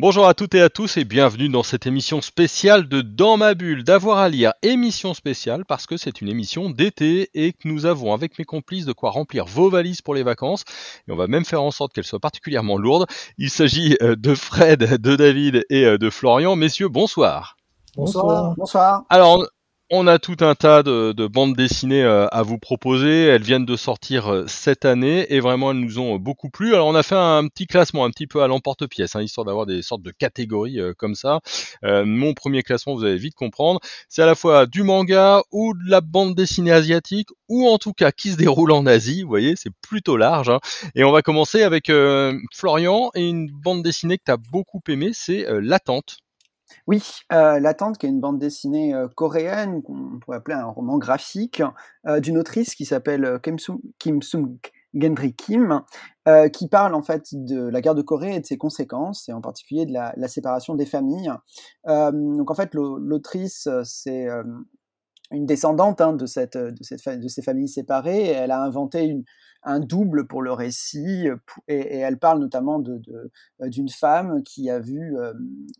Bonjour à toutes et à tous et bienvenue dans cette émission spéciale de Dans ma bulle d'avoir à lire. Émission spéciale parce que c'est une émission d'été et que nous avons avec mes complices de quoi remplir vos valises pour les vacances. Et on va même faire en sorte qu'elles soient particulièrement lourdes. Il s'agit euh, de Fred, de David et euh, de Florian. Messieurs, bonsoir. Bonsoir. Bonsoir. Alors, on a tout un tas de, bandes dessinées euh, à vous proposer. Elles viennent de sortir euh, cette année et vraiment elles nous ont euh, beaucoup plu. Alors on a fait un petit classement un petit peu à l'emporte-pièce, hein, histoire d'avoir des sortes de catégories comme ça. mon premier classement, vous allez vite comprendre, c'est à la fois du manga ou de la bande dessinée asiatique ou en tout cas qui se déroule en Asie. Vous voyez, c'est plutôt large. Hein. Et on va commencer avec Florian et une bande dessinée que tu as beaucoup aimée, c'est L'attente. Oui, euh, L'attente, qui est une bande dessinée euh, coréenne, qu'on pourrait appeler un roman graphique, euh, d'une autrice qui s'appelle euh, Kim, Sung, Gendry Kim, qui parle en fait de la guerre de Corée et de ses conséquences, et en particulier de la, séparation des familles. donc en fait, l'autrice, c'est une descendante hein, de, cette, de ces familles séparées, et elle a inventé une, un double pour le récit, et, elle parle notamment de, d'une femme qui a vu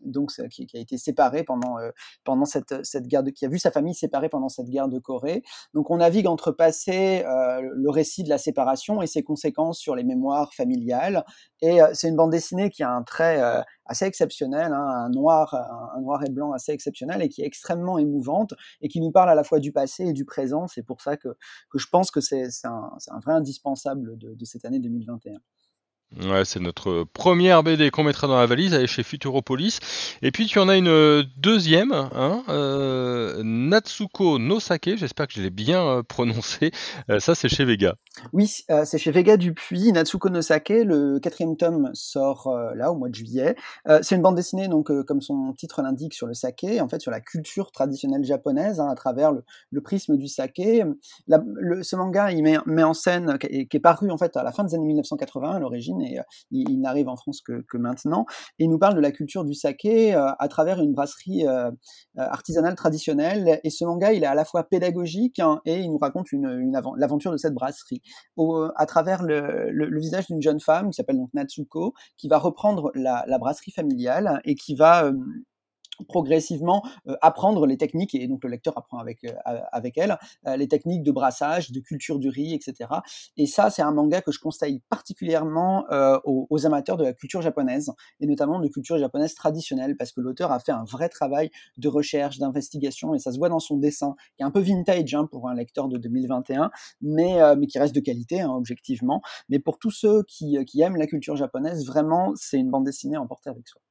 donc qui, a été séparée pendant pendant cette, cette guerre de, qui a vu sa famille séparée pendant cette guerre de Corée. Donc on navigue entre passé le récit de la séparation et ses conséquences sur les mémoires familiales. Et c'est une bande dessinée qui a un trait assez exceptionnel, hein, un noir, un, noir et blanc assez exceptionnel et qui est extrêmement émouvante et qui nous parle à la fois du passé et du présent. C'est pour ça que, que je pense que c'est un, un vrai indispensable de, de cette année 2021. Ouais, c'est notre première BD qu'on mettra dans la valise, elle est chez Futuropolis. Et puis tu en as une euh, deuxième, hein, euh, Natsuko no Sake, j'espère que je l'ai bien euh, prononcé. ça, c'est chez Vega. Oui, c'est chez Vega Dupuis. Natsuko no Sake, le quatrième tome sort là au mois de juillet. c'est une bande dessinée, donc comme son titre l'indique, sur le saké, en fait sur la culture traditionnelle japonaise, hein, à travers le, prisme du saké. le, ce manga, il met, met en scène, qui est, qui est, paru en fait à la fin des années 1980 à l'origine et euh, il, n'arrive en France que, maintenant. Il nous parle de la culture du saké euh, à travers une brasserie euh, artisanale traditionnelle. Et ce manga, il est à la fois pédagogique hein, et il nous raconte l'aventure de cette brasserie à travers le, visage d'une jeune femme qui s'appelle donc Natsuko, qui va reprendre la brasserie familiale et qui va progressivement euh, apprendre les techniques, et donc le lecteur apprend avec, euh, avec elle, euh, les techniques de brassage, de culture du riz, etc. Et ça, c'est un manga que je conseille particulièrement aux, amateurs de la culture japonaise, et notamment de culture japonaise traditionnelle, parce que l'auteur a fait un vrai travail de recherche, d'investigation, et ça se voit dans son dessin, qui est un peu vintage hein, pour un lecteur de 2021, mais, mais qui reste de qualité, hein, objectivement. Mais pour tous ceux qui, qui aiment la culture japonaise, vraiment, c'est une bande dessinée à emporter avec soi.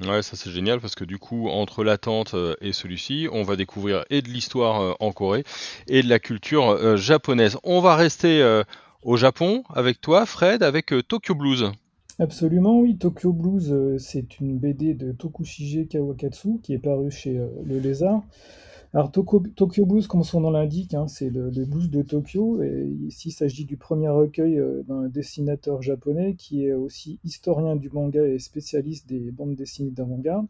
Ouais, ça c'est génial parce que du coup, entre l'attente euh, et celui-ci, on va découvrir et de l'histoire euh, en Corée et de la culture euh, japonaise. On va rester au Japon avec toi, Fred, avec Tokyo Blues. Absolument, oui. Tokyo Blues, c'est une BD de Tokushige Kawakatsu qui est parue chez Le Lézard. Alors Tokyo, Blues, comme son nom l'indique, hein, c'est le, blues de Tokyo. Et ici, il s'agit du premier recueil euh, d'un dessinateur japonais qui est aussi historien du manga et spécialiste des bandes dessinées d'avant-garde.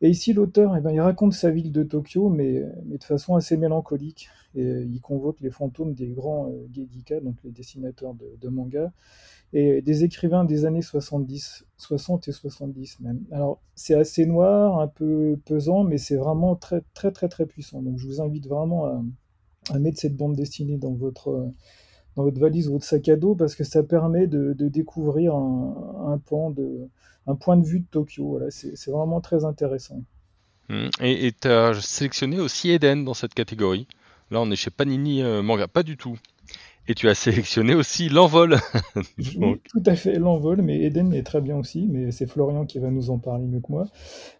Et ici, l'auteur, eh ben, il raconte sa ville de Tokyo, mais, de façon assez mélancolique. Et il convoque les fantômes des grands euh, donc les dessinateurs de, de manga, et des écrivains des années 70, 60 et 70 même. Alors c'est assez noir, un peu pesant, mais c'est vraiment très très très très puissant. Donc je vous invite vraiment à, mettre cette bande dessinée dans votre dans votre valise ou votre sac à dos parce que ça permet de, découvrir un, point de, un point de vue de Tokyo. Voilà, c'est vraiment très intéressant. Hum, et tu as sélectionné aussi Eden dans cette catégorie. Là, on est chez Panini euh, Manga, pas du tout. Et tu as sélectionné aussi l'envol. tout à fait, l'envol, mais Eden est très bien aussi, mais c'est Florian qui va nous en parler mieux que moi.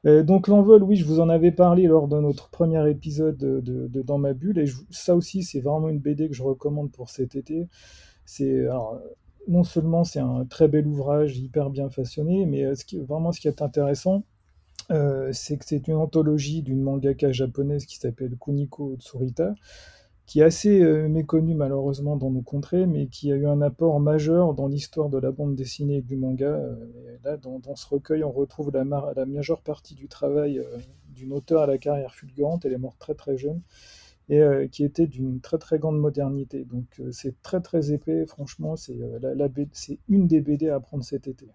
Euh, donc l'envol, oui, je vous en avais parlé lors de notre premier épisode de, Dans ma bulle, et ça aussi, c'est vraiment une BD que je recommande pour cet été. C'est non seulement c'est un très bel ouvrage, hyper bien façonné, mais euh, ce qui, vraiment ce qui est intéressant, euh, c'est que c'est une anthologie d'une mangaka japonaise qui s'appelle Kuniko Tsurita qui est assez méconnu malheureusement dans nos contrées, mais qui a eu un apport majeur dans l'histoire de la bande dessinée et du manga. là, dans, ce recueil, on retrouve la, la majeure partie du travail d'une auteure à la carrière fulgurante. Elle est morte très très jeune et euh, qui était d'une très très grande modernité. Donc euh, c'est très très épais, franchement, euh, c'est une des BD à prendre cet été.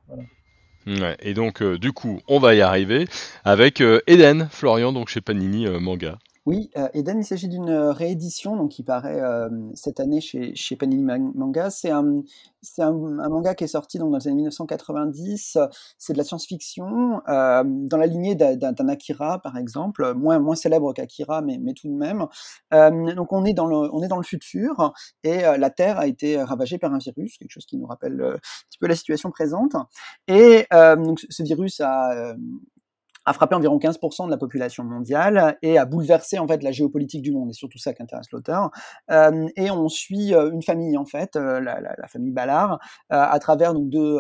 Ouais, et donc du coup, on va y arriver avec Eden, Florian, donc chez Panini Manga. Oui, euh, Eden, il s'agit d'une euh, réédition donc qui paraît euh, cette année chez, chez Panini Manga. C'est un, c'est un, manga qui est sorti donc dans les années 1990. C'est de la science-fiction euh, dans la lignée d'un Akira par exemple, moins moins célèbre qu'Akira, mais, mais tout de même. Donc on est dans le on est dans le futur et la Terre a été ravagée par un virus, quelque chose qui nous rappelle un petit peu la situation présente. Et donc ce virus a a frappé environ 15% de la population mondiale et a bouleversé en fait la géopolitique du monde. Et surtout ça qui intéresse l'auteur. Euh, et on suit euh, une famille en fait, euh, la, la, la, famille Ballard, à travers donc deux,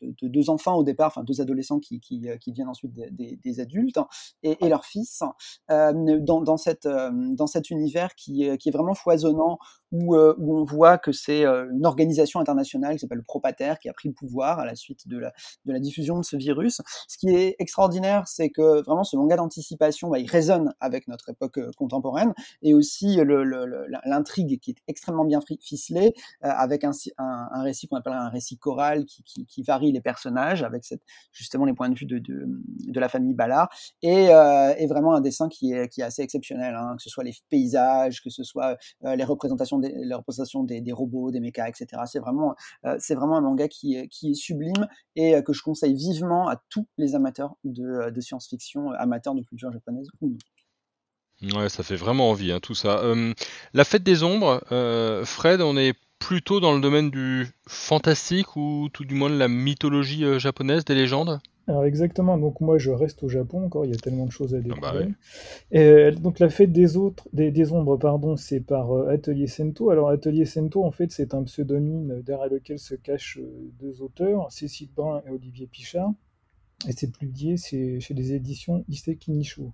de, deux enfants au départ, enfin deux adolescents qui, qui, qui deviennent ensuite des, des, adultes et, et, leur fils dans, dans, cette, dans cet univers qui, qui est vraiment foisonnant où, où on voit que c'est une organisation internationale qui s'appelle Propater qui a pris le pouvoir à la suite de la, de la diffusion de ce virus. Ce qui est extraordinaire c'est que vraiment ce manga d'anticipation, bah, il résonne avec notre époque euh, contemporaine et aussi l'intrigue qui est extrêmement bien ficelée euh, avec un, un, récit qu'on appelle un récit choral qui, qui, qui, varie les personnages avec cette, justement les points de vue de, de, de la famille Ballard et, euh, et, vraiment un dessin qui est, qui est assez exceptionnel, hein, que ce soit les paysages, que ce soit les représentations des, représentations des, robots, des mechas, etc. C'est vraiment, c'est vraiment un manga qui, qui est sublime et que je conseille vivement à tous les amateurs de euh, science-fiction euh, amateur de culture japonaise Ouais, ça fait vraiment envie, hein, tout ça. la fête des ombres, euh, Fred, on est plutôt dans le domaine du fantastique ou tout du moins de la mythologie japonaise, des légendes? Alors exactement, donc moi je reste au Japon encore, il y a tellement de choses à ah bah découvrir. Et donc la fête des autres, des, ombres, pardon, c'est par Atelier Sento. Alors Atelier Sento, en fait, c'est un pseudonyme derrière lequel se cachent deux auteurs, Cécile Brun et Olivier Pichard et c'est publié chez, chez les éditions Iseki Nisho.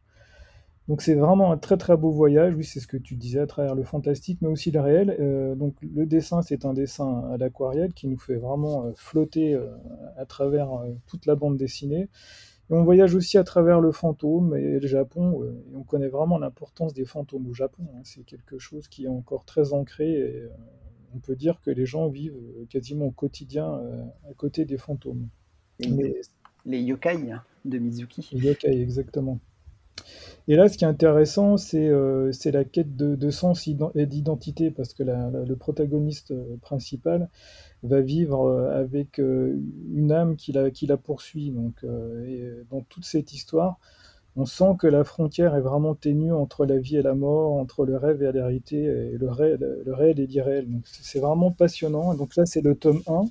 Donc c'est vraiment un très très beau voyage, oui c'est ce que tu disais à travers le fantastique mais aussi le réel. Euh, donc le dessin c'est un dessin à l'aquarelle qui nous fait vraiment euh, flotter euh, à travers toute la bande dessinée. Et on voyage aussi à travers le fantôme et le Japon et on connaît vraiment l'importance des fantômes au Japon. Hein. C'est quelque chose qui est encore très ancré et on peut dire que les gens vivent quasiment au quotidien à côté des fantômes. Mais les yokai hein, de Mizuki. Les yokai, exactement. Et là, ce qui est intéressant, c'est euh, la quête de, sens et d'identité, parce que le protagoniste euh, principal va vivre euh, avec une âme qui la, poursuit. Donc, dans toute cette histoire, on sent que la frontière est vraiment ténue entre la vie et la mort, entre le rêve et la réalité, et le, réel, et l'irréel. C'est vraiment passionnant. Donc là, c'est le tome 1.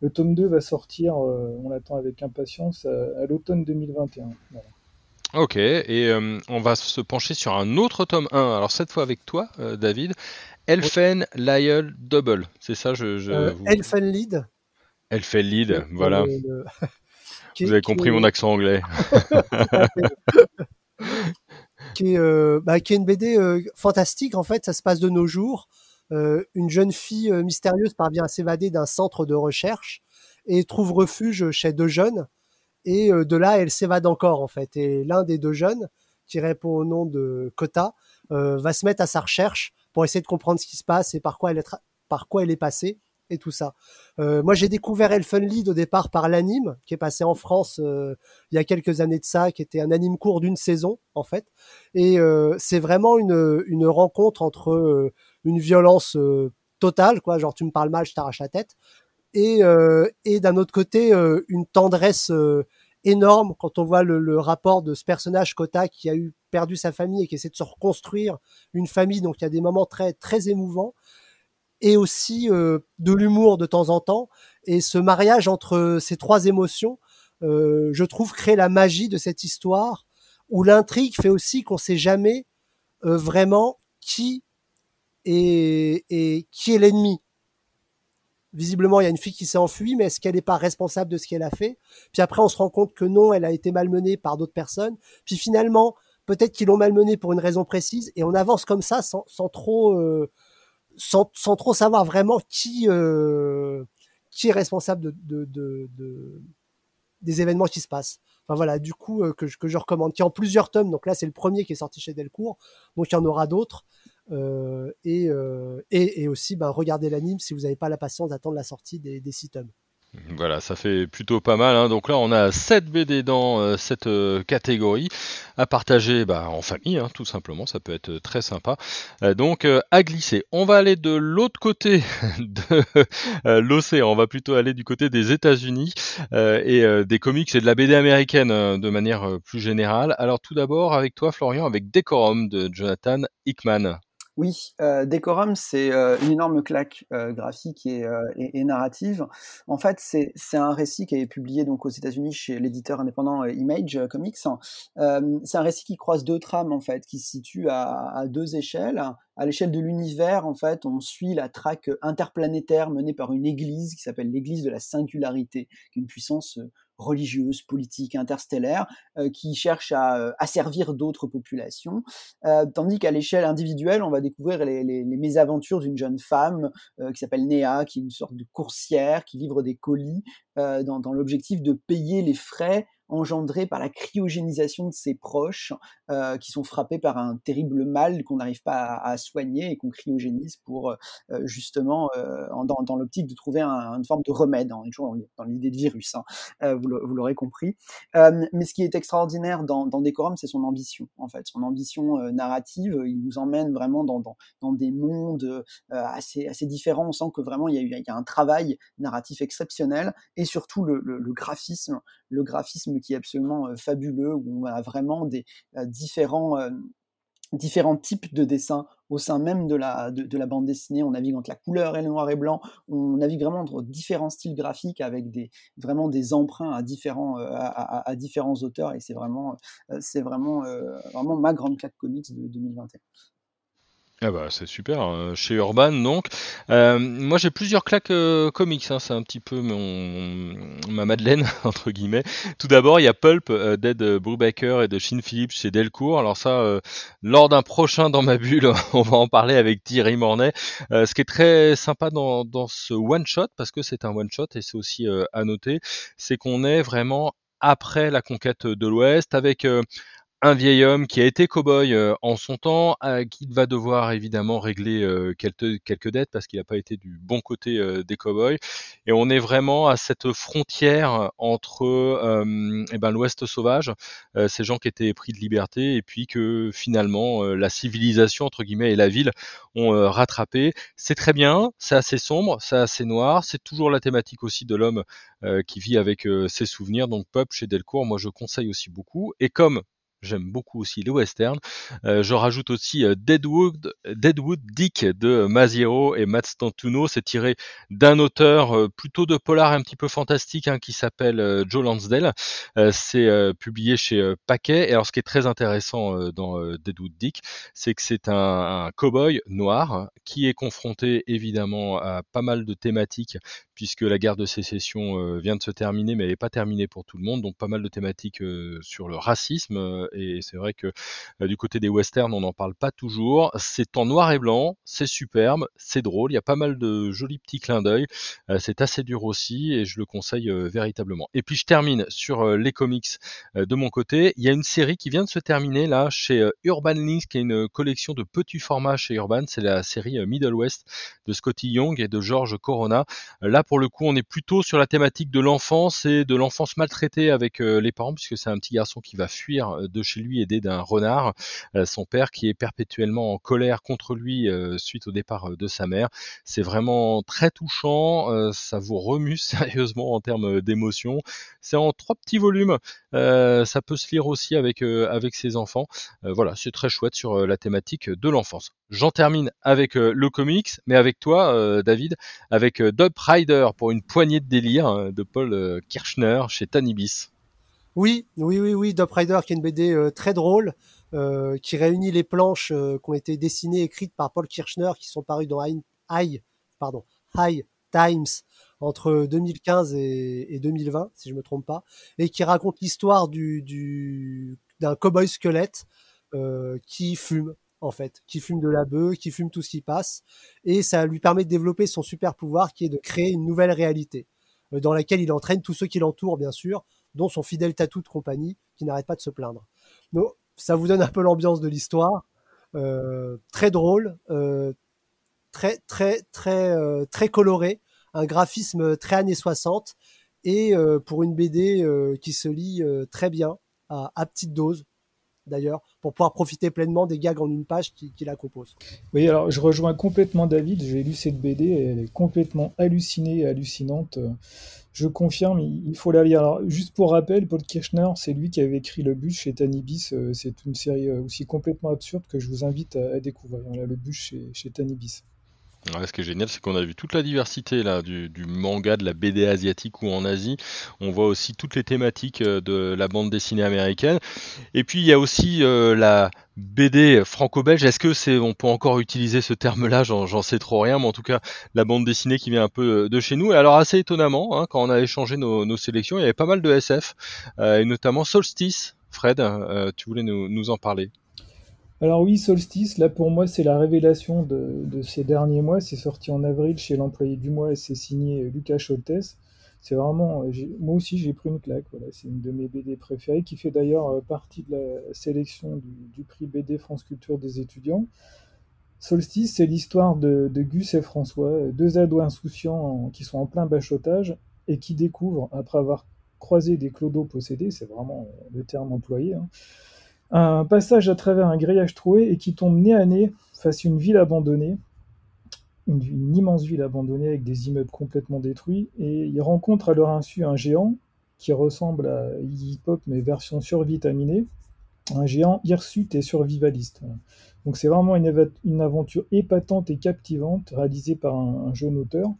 Le tome 2 va sortir, on l'attend avec impatience, à, l'automne 2021. Ok, et euh, on va se pencher sur un autre tome 1, alors cette fois avec toi, euh, David. Elfen Lyell Double, c'est ça je, je Elfen Lead. Elfen Lead, voilà. vous avez compris mon accent anglais. qui, est, bah, qui est une BD fantastique, en fait, ça se passe de nos jours. Euh, une jeune fille euh, mystérieuse parvient à s'évader d'un centre de recherche et trouve refuge chez deux jeunes. Et euh, de là, elle s'évade encore, en fait. Et l'un des deux jeunes, qui répond au nom de Kota, va se mettre à sa recherche pour essayer de comprendre ce qui se passe et par quoi elle est, par quoi elle est passée et tout ça. moi, j'ai découvert Elfen Lied au départ par l'anime, qui est passé en France il y a quelques années de ça, qui était un anime court d'une saison, en fait. Et c'est vraiment une, une rencontre entre une violence euh, totale, quoi. Genre, tu me parles mal, je t'arrache la tête. Et, euh, et d'un autre côté, euh, une tendresse énorme quand on voit le, rapport de ce personnage Kota qui a eu perdu sa famille et qui essaie de se reconstruire une famille. Donc, il y a des moments très, très émouvants et aussi de l'humour de temps en temps. Et ce mariage entre ces trois émotions, je trouve, crée la magie de cette histoire où l'intrigue fait aussi qu'on sait jamais vraiment qui et, qui est l'ennemi Visiblement, il y a une fille qui s'est enfuie, mais est-ce qu'elle n'est pas responsable de ce qu'elle a fait? Puis après, on se rend compte que non, elle a été malmenée par d'autres personnes. Puis finalement, peut-être qu'ils l'ont malmené pour une raison précise, et on avance comme ça sans, trop, euh, sans, trop savoir vraiment qui, euh, est responsable de, de, de, de, des événements qui se passent. Enfin voilà, du coup euh, que, je, que je recommande, qui est en plusieurs tomes. Donc là, c'est le premier qui est sorti chez Delcourt, donc il y en aura d'autres. Euh, et, euh, et, et, aussi, ben, regardez l'anime si vous n'avez pas la patience d'attendre la sortie des, des. Voilà, ça fait plutôt pas mal. Hein. Donc là, on a 7 BD dans euh, cette catégorie à partager bah, en famille, hein, tout simplement. Ça peut être très sympa. Donc à glisser. On va aller de l'autre côté de l'océan. On va plutôt aller du côté des États-Unis et des comics et de la BD américaine de manière plus générale. Alors tout d'abord avec toi, Florian, avec Decorum de Jonathan Hickman. Oui, euh, Decorum, c'est euh, une énorme claque euh, graphique et, euh, et, narrative. En fait, c'est un récit qui est publié donc aux États-Unis chez l'éditeur indépendant Image Comics. C'est un récit qui croise deux trames en fait, qui se situe à, à deux échelles. À l'échelle de l'univers, en fait, on suit la traque interplanétaire menée par une église qui s'appelle l'église de la singularité, qui est une puissance religieuse, politique, interstellaire, euh, qui cherche à euh, asservir d'autres populations, euh, tandis qu'à l'échelle individuelle, on va découvrir les, les, les mésaventures d'une jeune femme qui s'appelle Néa, qui est une sorte de coursière, qui livre des colis dans, dans l'objectif de payer les frais engendré par la cryogénisation de ses proches euh, qui sont frappés par un terrible mal qu'on n'arrive pas à, soigner et qu'on cryogénise pour euh, justement euh, dans, dans l'optique de trouver un, une forme de remède, hein, toujours dans l'idée de virus, hein, euh, vous l'aurez compris. Euh, mais ce qui est extraordinaire dans, Decorum, c'est son ambition, en fait, son ambition euh, narrative. Il nous emmène vraiment dans, dans, des mondes assez, assez différents. On sent que vraiment il y, a il un travail narratif exceptionnel et surtout le graphisme, le graphisme qui est absolument fabuleux, où on a vraiment des différents différents types de dessins au sein même de la, de, la bande dessinée. On navigue entre la couleur et le noir et blanc. On navigue vraiment entre différents styles graphiques avec des, vraiment des emprunts à différents, à, différents auteurs. Et c'est vraiment, vraiment, vraiment ma grande claque comics de 2021. Ah bah c'est super, hein. chez Urban donc. Euh, moi j'ai plusieurs claques euh, comics, hein. c'est un petit peu mon, ma Madeleine entre guillemets. Tout d'abord il y a Pulp euh, d'Ed Brubaker et de Shin Phillips chez Delcourt. Alors ça, euh, lors d'un prochain dans ma bulle, on va en parler avec Thierry Mornay. Euh, ce qui est très sympa dans, dans ce one shot, parce que c'est un one shot et c'est aussi euh, à noter, c'est qu'on est vraiment après la conquête de l'Ouest avec un vieil homme qui a été cow-boy euh, en son temps, euh, qui va devoir évidemment régler euh, quelques, dettes parce qu'il n'a pas été du bon côté des cow-boys. Et on est vraiment à cette frontière entre eh ben, l'Ouest sauvage, ces gens qui étaient pris de liberté, et puis que finalement la civilisation entre guillemets et la ville ont rattrapé. C'est très bien, c'est assez sombre, c'est assez noir, c'est toujours la thématique aussi de l'homme qui vit avec ses souvenirs. Donc Pop chez Delcourt, moi je conseille aussi beaucoup. Et comme J'aime beaucoup aussi les westerns. Euh, je rajoute aussi euh, Deadwood, Deadwood Dick de Maziero et Matt Stantuno. C'est tiré d'un auteur euh, plutôt de polar un petit peu fantastique hein, qui s'appelle euh, Joe Lansdale. Euh, c'est euh, publié chez Paquet. Et alors ce qui est très intéressant dans Deadwood Dick, c'est que c'est un, un cowboy noir qui est confronté évidemment à pas mal de thématiques puisque la guerre de sécession euh, vient de se terminer, mais elle n'est pas terminée pour tout le monde. Donc pas mal de thématiques euh, sur le racisme. Euh, et c'est vrai que du côté des westerns, on n'en parle pas toujours. C'est en noir et blanc, c'est superbe, c'est drôle. Il y a pas mal de jolis petits clins d'œil. c'est assez dur aussi, et je le conseille véritablement. Et puis je termine sur les comics de mon côté. Il y a une série qui vient de se terminer là chez Urban Links, qui est une collection de petits formats chez Urban. C'est la série Middle West de Scotty Young et de George Corona. Là, pour le coup, on est plutôt sur la thématique de l'enfance et de l'enfance maltraitée avec euh, les parents, puisque c'est un petit garçon qui va fuir euh, de chez lui aidé d'un renard, euh, son père qui est perpétuellement en colère contre lui suite au départ de sa mère. C'est vraiment très touchant, ça vous remue sérieusement en termes d'émotion. C'est en trois petits volumes, ça peut se lire aussi avec avec ses enfants. voilà, c'est très chouette sur la thématique de l'enfance. J'en termine avec le comics, mais avec toi, David, avec Dub Rider pour une poignée de délire hein, de Paul euh, Kirchner chez Tanibis. Oui, oui, oui, oui, Dub Rider qui est une BD euh, très drôle, euh, qui réunit les planches euh, qui ont été dessinées, écrites par Paul Kirchner, qui sont parues dans High, Times entre 2015 et, et, 2020, si je me trompe pas, et qui raconte l'histoire du, du d'un cowboy squelette qui fume en fait, qui fume de la bœuf, qui fume tout ce qui passe, et ça lui permet de développer son super pouvoir qui est de créer une nouvelle réalité dans laquelle il entraîne tous ceux qui l'entourent, bien sûr, dont son fidèle tatou de compagnie qui n'arrête pas de se plaindre. Donc, ça vous donne un peu l'ambiance de l'histoire, très drôle, très très très très coloré, un graphisme très années 60 et pour une BD qui se lit très bien à, petite dose d'ailleurs, pour pouvoir profiter pleinement des gags en une page qui, la composent. Oui, alors je rejoins complètement David, j'ai lu cette BD elle est complètement hallucinée et hallucinante. Je confirme, il faut la lire. Alors, juste pour rappel, Paul Kirchner, c'est lui qui avait écrit Le Bûche chez Tanibis. C'est une série aussi complètement absurde que je vous invite à, découvrir. Le Bûche chez, chez Tanibis ce qui est génial, c'est qu'on a vu toute la diversité là, du, manga, de la BD asiatique ou en Asie. On voit aussi toutes les thématiques euh, de la bande dessinée américaine. Et puis il y a aussi euh, la BD franco-belge. Est-ce que c'est, on peut encore utiliser ce terme-là? J'en sais trop rien, mais en tout cas la bande dessinée qui vient un peu euh, de chez nous. Et alors assez étonnamment, hein, quand on a échangé nos, sélections, il y avait pas mal de SF, et notamment Solstice. Fred, tu voulais nous en parler? Alors oui, Solstice, là pour moi c'est la révélation de, ces derniers mois. C'est sorti en avril chez l'employé du mois et c'est signé Lucas Choltes. C'est vraiment, moi aussi j'ai pris une claque. Voilà, c'est une de mes BD préférées qui fait d'ailleurs euh, partie de la sélection du, prix BD France Culture des étudiants. Solstice, c'est l'histoire de, Gus et François, deux ados insouciants qui sont en plein bachotage et qui découvrent, après avoir croisé des clodos possédés, c'est vraiment le terme employé, hein, un passage à travers un grillage troué et qui tombe nez à nez face à une ville abandonnée, une, immense ville abandonnée avec des immeubles complètement détruits, et ils rencontrent à leur insu un géant qui ressemble à Iggy Pop mais version survitaminée, un géant hirsute et survivaliste. Donc c'est vraiment une, aventure épatante et captivante réalisée par un jeune auteur.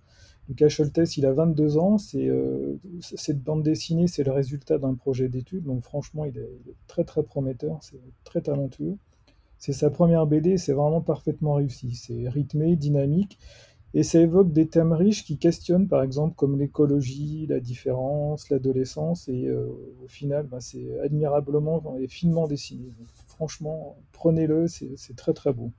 Lucas Scholtes, il a 22 ans. Euh, cette bande dessinée, c'est le résultat d'un projet d'étude. Donc franchement, il est, très très prometteur, c'est très talentueux. C'est sa première BD, c'est vraiment parfaitement réussi. C'est rythmé, dynamique, et ça évoque des thèmes riches qui questionnent, par exemple, comme l'écologie, la différence, l'adolescence. Et euh, au final, bah, c'est admirablement et finement dessiné. franchement, prenez-le, c'est très très beau.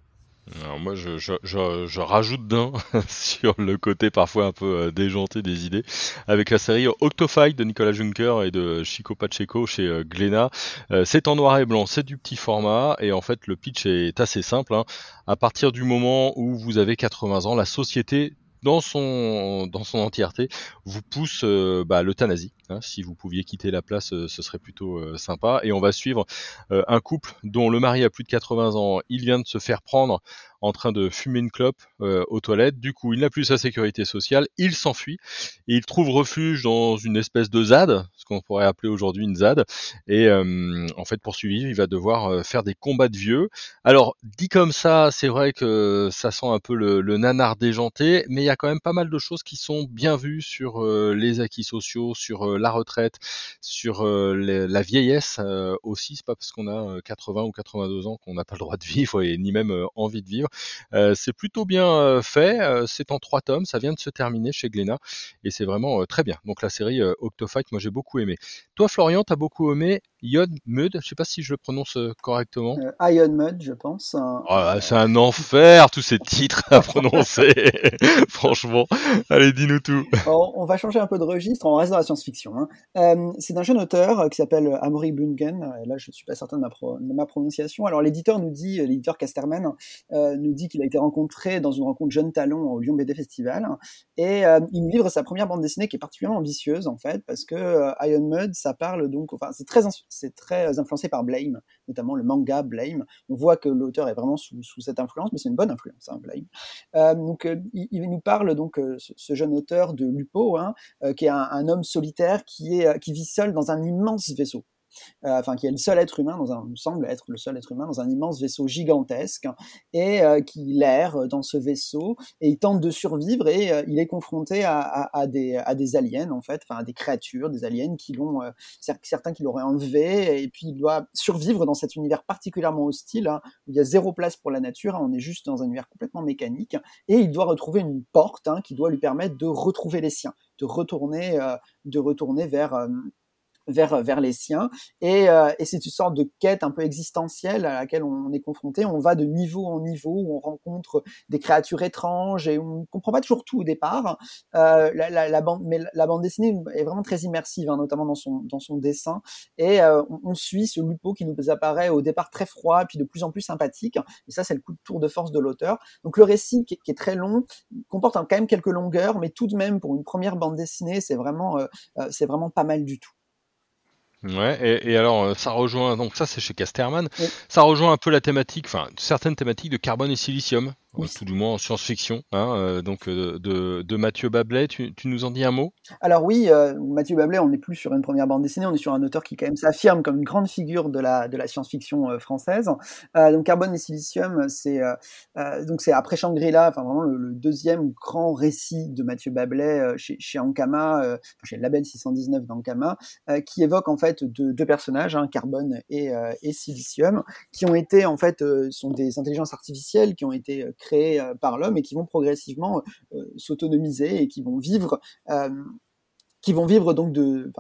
Alors moi, je, je, je, rajoute d'un sur le côté parfois un peu euh, déjanté des idées, avec la série Octofight de Nicolas Juncker et de Chico Pacheco chez euh, Glénat. Euh, c'est en noir et blanc, c'est du petit format, et en fait le pitch est assez simple. Hein. À partir du moment où vous avez 80 ans, la société dans son dans son entièreté vous pousse bah, l'euthanasie. Hein. Si vous pouviez quitter la place, ce serait plutôt sympa. Et on va suivre un couple dont le mari a plus de 80 ans. Il vient de se faire prendre en train de fumer une clope euh, aux toilettes. Du coup, il n'a plus sa sécurité sociale, il s'enfuit et il trouve refuge dans une espèce de ZAD, ce qu'on pourrait appeler aujourd'hui une ZAD. Et euh, en fait, pour survivre, il va devoir euh, faire des combats de vieux. Alors, dit comme ça, c'est vrai que ça sent un peu le, le, nanar déjanté, mais il y a quand même pas mal de choses qui sont bien vues sur les acquis sociaux, sur la retraite, sur la vieillesse aussi. C'est pas parce qu'on a 80 ou 82 ans qu'on n'a pas le droit de vivre et ni même envie de vivre. Euh, c'est plutôt bien euh, fait. Euh, c'est en trois tomes. Ça vient de se terminer chez Glénat et c'est vraiment très bien. Donc la série Octofight, moi j'ai beaucoup aimé. Toi, Florian, t'as beaucoup aimé Ion Mud. Je sais pas si je le prononce correctement. Ion Mud, je pense. Oh, c'est un enfer tous ces titres à prononcer. Franchement, allez, dis-nous tout. on va changer un peu de registre. On reste dans la science-fiction. Hein. c'est d'un jeune auteur qui s'appelle Amory Bungen. là, je suis pas certain de ma, prononciation. Alors l'éditeur nous dit, l'éditeur Casterman, nous dit qu'il a été rencontré dans une rencontre Jeune Talon au Lyon BD Festival. Et euh, il nous livre sa première bande dessinée qui est particulièrement ambitieuse, en fait, parce que euh, Iron Mud, ça parle donc, enfin, c'est très, c'est très influencé par Blame, notamment le manga Blame. On voit que l'auteur est vraiment sous, sous, cette influence, mais c'est une bonne influence, hein, Blame. Euh, donc, il, nous parle donc, ce, jeune auteur de Lupo, hein, qui est un, un, homme solitaire qui, est, qui vit seul dans un immense vaisseau. Euh, enfin qui est le seul être humain dans un, semble être le seul être humain dans un immense vaisseau gigantesque et euh, qui erre dans ce vaisseau et il tente de survivre et euh, il est confronté à, à, des, à des aliens en fait, enfin à des créatures, des aliens qui l'ont, certains qui l'auraient enlevé et puis il doit survivre dans cet univers particulièrement hostile hein, où il y a zéro place pour la nature, hein, on est juste dans un univers complètement mécanique et il doit retrouver une porte hein, qui doit lui permettre de retrouver les siens, de retourner, de retourner vers vers vers les siens. Et, euh, et c'est une sorte de quête un peu existentielle à laquelle on est confronté. On va de niveau en niveau où on rencontre des créatures étranges et on comprend pas toujours tout au départ. Euh, la, la, la, bande mais la bande dessinée est vraiment très immersive hein, notamment dans son dans son dessin. Et euh, on, on, suit ce Lupo qui nous apparaît au départ très froid puis de plus en plus sympathique. Et ça c'est le coup de tour de force de l'auteur. Donc le récit qui, qui, est très long comporte quand même quelques longueurs mais tout de même pour une première bande dessinée c'est vraiment euh, euh c'est vraiment pas mal du tout Ouais, et, et, alors euh, ça rejoint, donc ça c'est chez Casterman, ça rejoint un peu la thématique, enfin certaines thématiques de carbone et silicium, oui. tout du moins en science-fiction, hein, euh, donc euh, de, de, Mathieu Bablet, tu, tu, nous en dis un mot? Alors oui, euh, Mathieu Bablet, on n'est plus sur une première bande dessinée, on est sur un auteur qui quand même s'affirme comme une grande figure de la, de la science-fiction euh, française. donc Carbone et Silicium, c'est donc c'est après Shangri-La, enfin vraiment le, le, deuxième grand récit de Mathieu Bablet chez, chez Ankama, chez le label 619 d'Ankama, qui évoque en fait deux, deux personnages, hein, Carbone et, et Silicium, qui ont été en fait sont des intelligences artificielles qui ont été créées par l'homme et qui vont progressivement s'autonomiser et qui vont vivre qui vont vivre donc de,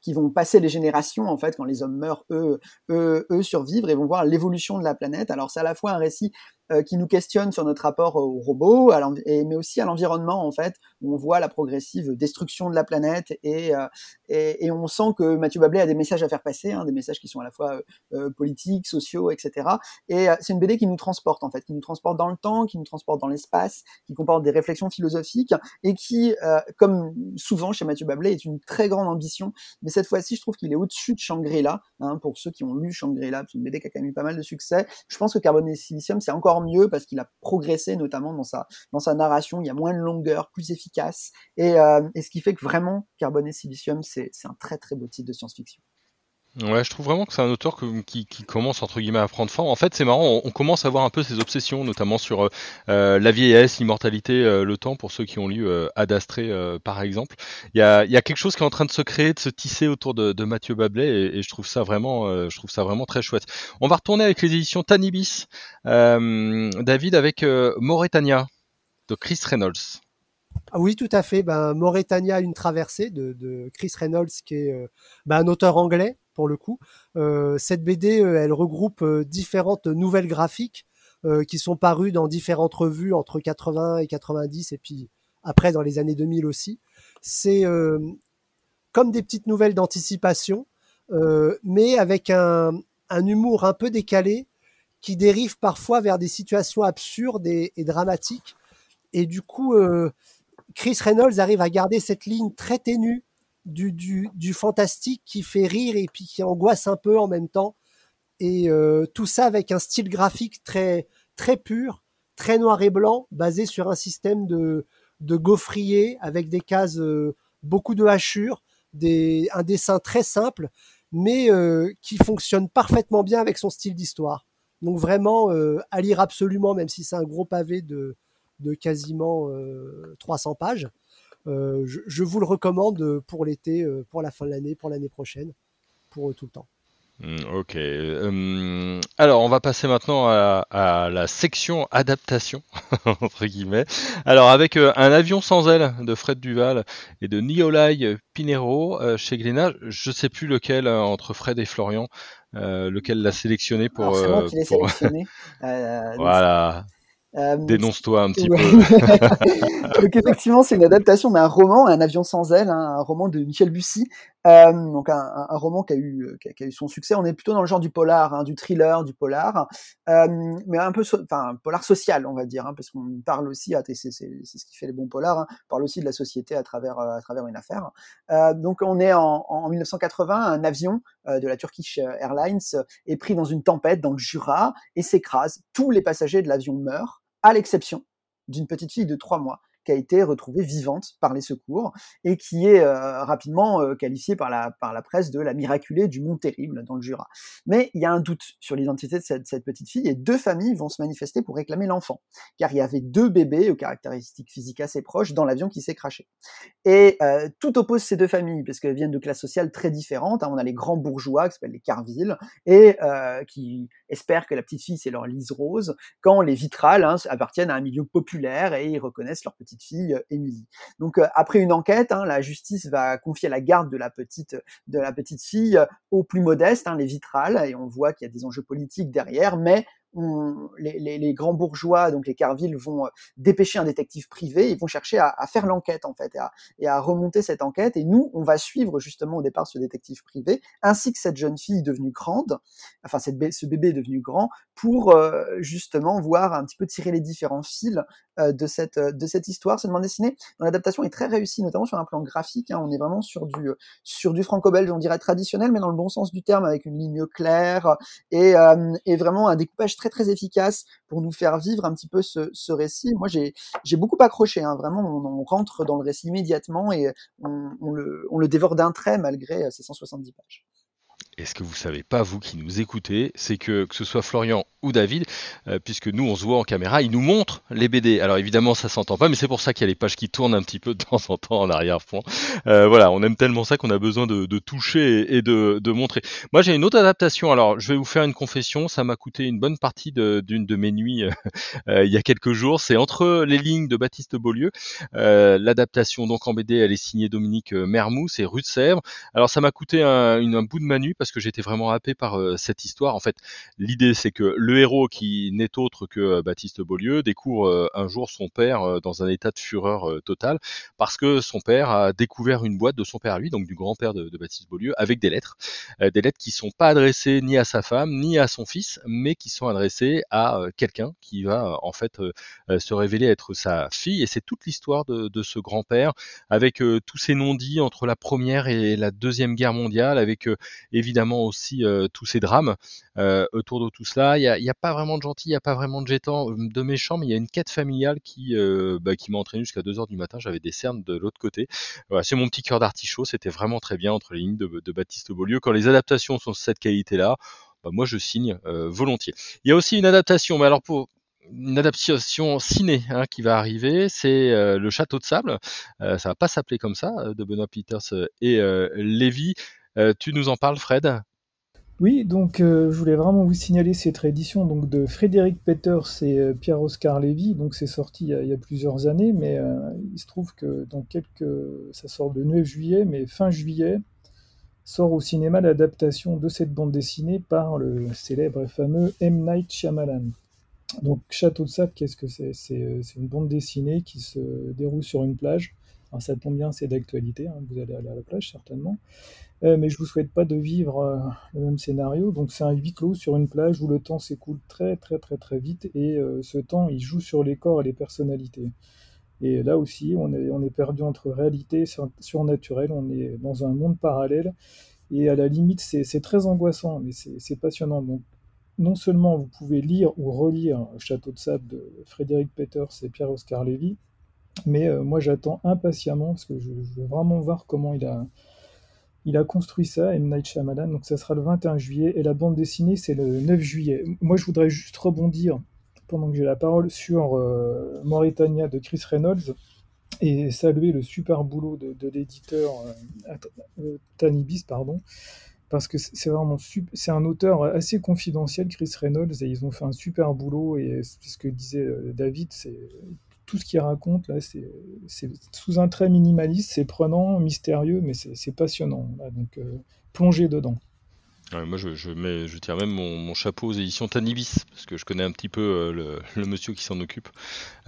qui vont passer les générations en fait quand les hommes meurent, eux, eux, eux survivre et vont voir l'évolution de la planète. Alors c'est à la fois un récit euh, qui nous questionne sur notre rapport aux robots, mais aussi à l'environnement en fait, où on voit la progressive destruction de la planète et, euh, et, et, on sent que Mathieu Bablet a des messages à faire passer, hein, des messages qui sont à la fois euh, politiques, sociaux, etc. Et euh, c'est une BD qui nous transporte en fait, qui nous transporte dans le temps, qui nous transporte dans l'espace, qui comporte des réflexions philosophiques et qui, euh, comme souvent chez Mathieu Bablet, est une très grande ambition. Mais cette fois-ci, je trouve qu'il est au-dessus de Shangri-La. Hein, pour ceux qui ont lu Shangri-La, c'est une BD qui a quand même eu pas mal de succès. Je pense que Carbone et Silicium, c'est encore mieux parce qu'il a progressé notamment dans sa dans sa narration. Il y a moins de longueur, plus efficace, et, euh, ce qui fait que vraiment Carbone et Silicium, c'est un très très beau titre de science-fiction. Ouais, je trouve vraiment que c'est un auteur qui, commence entre guillemets à prendre forme. En fait, c'est marrant, on, commence à voir un peu ses obsessions, notamment sur euh, la vieillesse, l'immortalité, euh, le temps, pour ceux qui ont lu euh, Ad Astra, par exemple. Il y a, quelque chose qui est en train de se créer, de se tisser autour de, de Mathieu Bablet, et, je trouve ça vraiment, je trouve ça vraiment très chouette. On va retourner avec les éditions Tanibis, David, avec Mauritania de Chris Reynolds. Ah oui, tout à fait. Ben, Mauritania, une traversée de, Chris Reynolds, qui est euh, ben, un auteur anglais le coup. Euh, cette BD, euh, elle regroupe euh, différentes nouvelles graphiques qui sont parues dans différentes revues entre 80 et 90 et puis après dans les années 2000 aussi. C'est comme des petites nouvelles d'anticipation, mais avec un, humour un peu décalé qui dérive parfois vers des situations absurdes et dramatiques. Et du coup, Chris Reynolds arrive à garder cette ligne très ténue du, du, du, fantastique qui fait rire et puis qui angoisse un peu en même temps. Et euh, tout ça avec un style graphique très, très pur, très noir et blanc, basé sur un système de, de gaufrier avec des cases, euh, beaucoup de hachures, des, un dessin très simple, mais euh, qui fonctionne parfaitement bien avec son style d'histoire. Donc vraiment euh, à lire absolument, même si c'est un gros pavé de, de quasiment 300 pages. Euh, je, je, vous le recommande pour l'été, euh, pour la fin de l'année, pour l'année prochaine, pour tout le temps. Hmm, ok. Euh, alors, on va passer maintenant à, à la section adaptation, entre guillemets. Alors, avec euh, un avion sans aile de Fred Duval et de Niolai Pinero euh, chez Glénat, je sais plus lequel entre Fred et Florian, lequel l'a sélectionné pour. Alors, c'est moi qui l'ai pour... sélectionné. voilà. Euh, Dénonce-toi un petit peu. donc effectivement, c'est une adaptation d'un roman, Un avion sans aile, hein, un roman de Michel Bussy, euh, donc un, un, roman qui a eu qui a, qui a, eu son succès. On est plutôt dans le genre du polar, hein, du thriller, du polar, euh, mais un peu, so enfin polar social, on va dire, hein, parce qu'on parle aussi, ah, c'est ce qui fait les bons polars, on parle aussi de la société à travers à travers une affaire. Donc on est en, en 1980, un avion de la Turkish Airlines est pris dans une tempête dans le Jura et s'écrase. Tous les passagers de l'avion meurent à l'exception d'une petite fille de trois mois qui a été retrouvée vivante par les secours et qui est euh, rapidement euh, qualifiée par la, par la presse de la miraculée du Mont Terrible dans le Jura. Mais il y a un doute sur l'identité de cette, petite fille et deux familles vont se manifester pour réclamer l'enfant, car il y avait deux bébés aux caractéristiques physiques assez proches dans l'avion qui s'est craché. Et euh, tout oppose ces deux familles, parce qu'elles viennent de classes sociales très différentes. Hein. On a les grands bourgeois qui s'appellent les Carville et qui espèrent que la petite fille c'est leur Lise Rose, quand les Vitrales hein, appartiennent à un milieu populaire et ils reconnaissent leur petite petite fille Émilie. Donc après une enquête, hein, la justice va confier la garde de la petite de la petite fille aux plus modestes, hein, les vitrales, et on voit qu'il y a des enjeux politiques derrière, mais les, grands bourgeois, donc les Carville, vont euh, dépêcher un détective privé, ils vont chercher à, faire l'enquête en fait, et à, remonter cette enquête. Et nous, on va suivre justement au départ ce détective privé, ainsi que cette jeune fille devenue grande, enfin cette, ce bébé devenu grand, pour euh, justement voir un petit peu tirer les différents fils euh, de cette de cette histoire. Cette bande dessinée, l'adaptation est très réussie, notamment sur un plan graphique. Hein. on est vraiment sur du sur du franco-belge, on dirait traditionnel, mais dans le bon sens du terme, avec une ligne claire et, et vraiment un découpage très très efficace pour nous faire vivre un petit peu ce, récit. Moi, j'ai beaucoup accroché. Hein. Vraiment, on, rentre dans le récit immédiatement et on, le, on le dévore d'un trait malgré ses 170 pages. Et ce que vous savez pas, vous qui nous écoutez, c'est que que ce soit Florian ou David, euh, puisque nous on se voit en caméra, ils nous montrent les BD. Alors évidemment ça s'entend pas, mais c'est pour ça qu'il y a les pages qui tournent un petit peu de temps en temps en arrière-plan. Euh, voilà, on aime tellement ça qu'on a besoin de, toucher et de, montrer. Moi j'ai une autre adaptation. Alors je vais vous faire une confession, ça m'a coûté une bonne partie d'une de, mes nuits euh, il y a quelques jours. C'est entre les lignes de Baptiste Beaulieu. L'adaptation donc en BD, elle est signée Dominique Mermous et Rue de Sèvres. Alors ça m'a coûté un, un, bout de ma nuit que j'étais vraiment happé par cette histoire. En fait, l'idée c'est que le héros, qui n'est autre que Baptiste Beaulieu, découvre un jour son père dans un état de fureur total parce que son père a découvert une boîte de son père à lui, donc du grand-père de, Baptiste Beaulieu, avec des lettres, des lettres qui sont pas adressées ni à sa femme ni à son fils, mais qui sont adressées à quelqu'un qui va en fait se révéler être sa fille. Et c'est toute l'histoire de, de, ce grand-père avec tous ces non-dits entre la première et la deuxième guerre mondiale, avec évidemment aussi tous ces drames autour de tout cela. Il n'y a pas vraiment de gentil, il n'y a pas vraiment de, jetant, de méchant, mais il y a une quête familiale qui, euh, bah, qui m'a entraîné jusqu'à 2h du matin. J'avais des cernes de l'autre côté. C'est mon petit cœur d'artichaut. C'était vraiment très bien entre les lignes de, Baptiste Beaulieu. Quand les adaptations sont de cette qualité-là, bah, moi je signe euh, volontiers. Il y a aussi une adaptation, mais alors pour une adaptation ciné hein, qui va arriver, c'est euh, le Château de Sable. ça va pas s'appeler comme ça, de Benoît Peters et Lévy. Tu nous en parles, Fred? Oui, donc euh, je voulais vraiment vous signaler cette réédition donc, de Frédéric Peters et euh, Pierre-Oscar Lévy. Donc c'est sorti il y, a, plusieurs années, mais euh, il se trouve que dans quelques... ça sort le 9 juillet, mais fin juillet sort au cinéma l'adaptation de cette bande dessinée par le célèbre et fameux M. Night Shyamalan. Donc Château de Sable, qu'est-ce que c'est? C'est une bande dessinée qui se déroule sur une plage. Alors, ça tombe bien, c'est d'actualité, hein, vous allez aller à la plage certainement. Euh, mais je vous souhaite pas de vivre euh, le même scénario. Donc c'est un huis clos sur une plage où le temps s'écoule très très très très vite et euh, ce temps il joue sur les corps et les personnalités. Et là aussi on est, perdu entre réalité et surnaturel, on est dans un monde parallèle et à la limite c'est très angoissant mais c'est passionnant. Donc non seulement vous pouvez lire ou relire Château de sable de Frédéric Peters et Pierre-Oscar Lévy, mais moi j'attends impatiemment parce que je veux vraiment voir comment il a il a construit ça, M. Night Shyamalan, donc ça sera le 21 juillet, et la bande dessinée, c'est le 9 juillet. Moi, je voudrais juste rebondir, pendant que j'ai la parole, sur euh, Mauritania de Chris Reynolds, et saluer le super boulot de, l'éditeur euh, euh, Tanibis, pardon, parce que c'est vraiment c'est un auteur assez confidentiel, Chris Reynolds, et ils ont fait un super boulot, et c'est ce que disait David, c'est tout ce qu'il raconte, là, c'est sous un trait minimaliste, c'est prenant, mystérieux, mais c'est passionnant. donc, euh, plongez dedans. moi, je, mets, je tire même mon, chapeau aux éditions Tanibis, parce que je connais un petit peu euh, le, monsieur qui s'en occupe.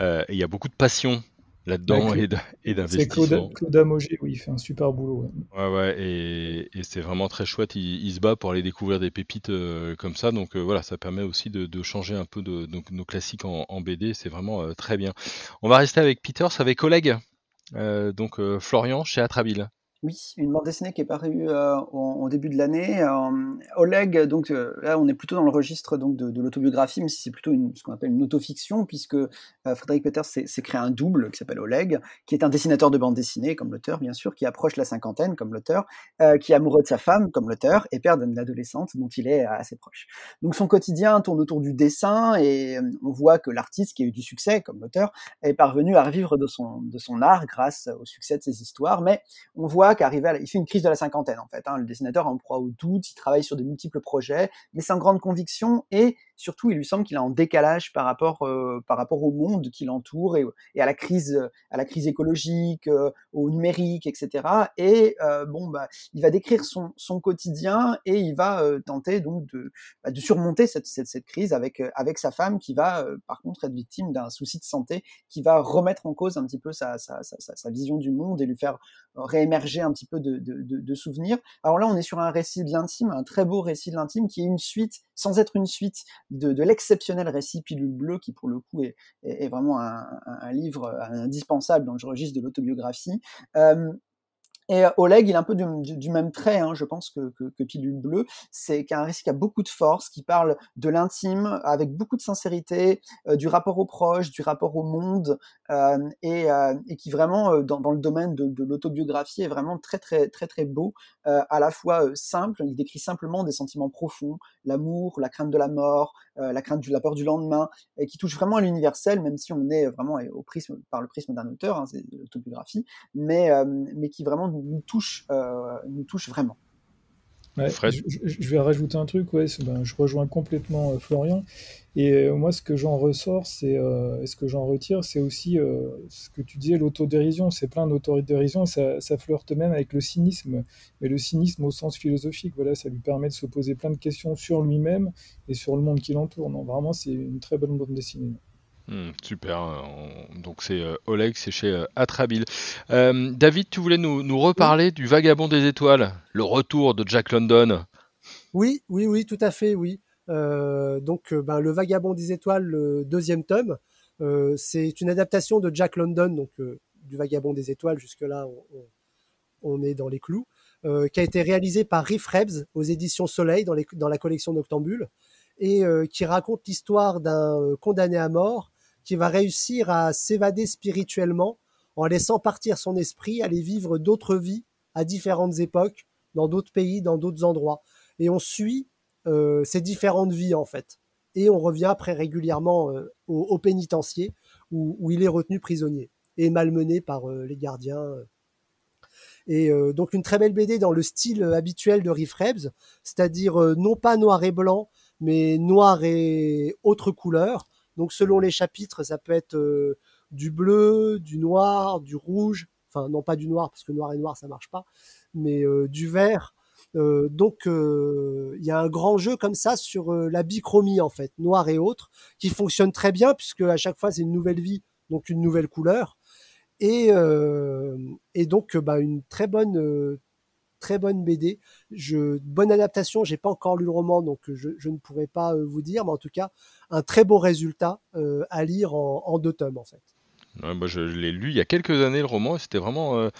Euh, il y a beaucoup de passion là-dedans et d'investissement. C'est Claude, Amogé, oui, il fait un super boulot. Ouais, ouais, et, c'est vraiment très chouette. Il, se bat pour aller découvrir des pépites euh, comme ça. Donc euh, voilà, ça permet aussi de, changer un peu de, nos classiques en, BD. C'est vraiment euh, très bien. On va rester avec Peters, avec collègue. donc Florian chez Atrabile. Oui, une bande dessinée qui est parue euh, au, début de l'année. Euh, Oleg, donc euh, là on est plutôt dans le registre donc de, de l'autobiographie, mais c'est plutôt ce qu'on appelle une autofiction, puisque Frédéric Peters s'est créé un double qui s'appelle Oleg, qui est un dessinateur de bande dessinée comme l'auteur bien sûr, qui approche la cinquantaine comme l'auteur, qui est amoureux de sa femme comme l'auteur et père d'une adolescente dont il est assez proche. Donc son quotidien tourne autour du dessin et on voit que l'artiste qui a eu du succès comme l'auteur est parvenu à revivre de son, de son art grâce au succès de ses histoires, mais on voit il fait une crise de la cinquantaine en fait. Hein. Le dessinateur un proie au doute, il travaille sur de multiples projets, mais sans grande conviction et surtout, il lui semble qu'il est en décalage par rapport, par rapport au monde qui l'entoure et, à la crise, à la crise écologique, au numérique, etc. Et bon, bah, il va décrire son, quotidien et il va tenter donc de, bah, de surmonter cette, cette, crise avec, avec sa femme qui va, par contre, être victime d'un souci de santé qui va remettre en cause un petit peu sa, sa, vision du monde et lui faire réémerger un petit peu de, de, de, souvenirs. Alors là, on est sur un récit de l'intime, un très beau récit de l'intime qui est une suite, sans être une suite, de, l'exceptionnel récit Pilule Bleue, qui pour le coup est, vraiment un, livre indispensable dans le registre de l'autobiographie. Euh, et Oleg, il est un peu du, même trait, hein, je pense, que, Pilule Bleue. C'est qu'un récit qui a beaucoup de force, qui parle de l'intime avec beaucoup de sincérité, euh, du rapport aux proches, du rapport au monde, euh, et, euh, et, qui vraiment, dans, dans le domaine de, l'autobiographie, est vraiment très, très, très, très beau, à la fois simple, il décrit simplement des sentiments profonds, l'amour, la crainte de la mort, la crainte de la peur du lendemain, et qui touche vraiment à l'universel, même si on est vraiment au prisme, par le prisme d'un auteur, hein, c'est l'autobiographie, mais, mais qui vraiment nous touche, euh, nous touche vraiment. Ouais, je, je, vais rajouter un truc, ouais, ben, je rejoins complètement euh, Florian. Et euh, moi, ce que j'en ressors, c'est, euh, ce que j'en retire, c'est aussi euh, ce que tu disais, l'autodérision. C'est plein d'autodérision, ça, ça flirte même avec le cynisme. Mais le cynisme au sens philosophique, voilà, ça lui permet de se poser plein de questions sur lui-même et sur le monde qui l'entoure. Non, vraiment, c'est une très bonne bande dessinée. Mmh, super. Donc c'est euh, Oleg, c'est chez euh, Atrabile. Euh, David, tu voulais nous, nous reparler oui. du Vagabond des étoiles, le retour de Jack London. Oui, oui, oui, tout à fait, oui. Euh, donc ben, le Vagabond des étoiles, le deuxième tome, c'est une adaptation de Jack London, donc du Vagabond des étoiles. Jusque là, on, on, on est dans les clous. qui a été réalisé par Riff Rebs aux éditions Soleil dans, les, dans la collection Noctambule et qui raconte l'histoire d'un condamné à mort qui va réussir à s'évader spirituellement en laissant partir son esprit, aller vivre d'autres vies à différentes époques, dans d'autres pays, dans d'autres endroits. Et on suit euh, ces différentes vies en fait. Et on revient après régulièrement euh, au, au, pénitencier où, il est retenu prisonnier et malmené par euh, les gardiens. Et euh, donc une très belle BD dans le style habituel de Riff Rebs, c'est-à-dire non pas noir et blanc, mais noir et autres couleurs, donc selon les chapitres, ça peut être euh, du bleu, du noir, du rouge, enfin non pas du noir parce que noir et noir ça marche pas, mais euh, du vert. Euh, donc il y a un grand jeu comme ça sur la bichromie en fait, noir et autres, qui fonctionne très bien puisque à chaque fois c'est une nouvelle vie, donc une nouvelle couleur. Et, et donc bah, une très bonne très bonne BD. Bonne adaptation, j'ai pas encore lu le roman, donc je, ne pourrais pas vous dire, mais en tout cas, un très beau résultat euh, à lire en, deux tomes en fait. Ouais, bah je l'ai lu il y a quelques années le roman c'était vraiment euh, euh,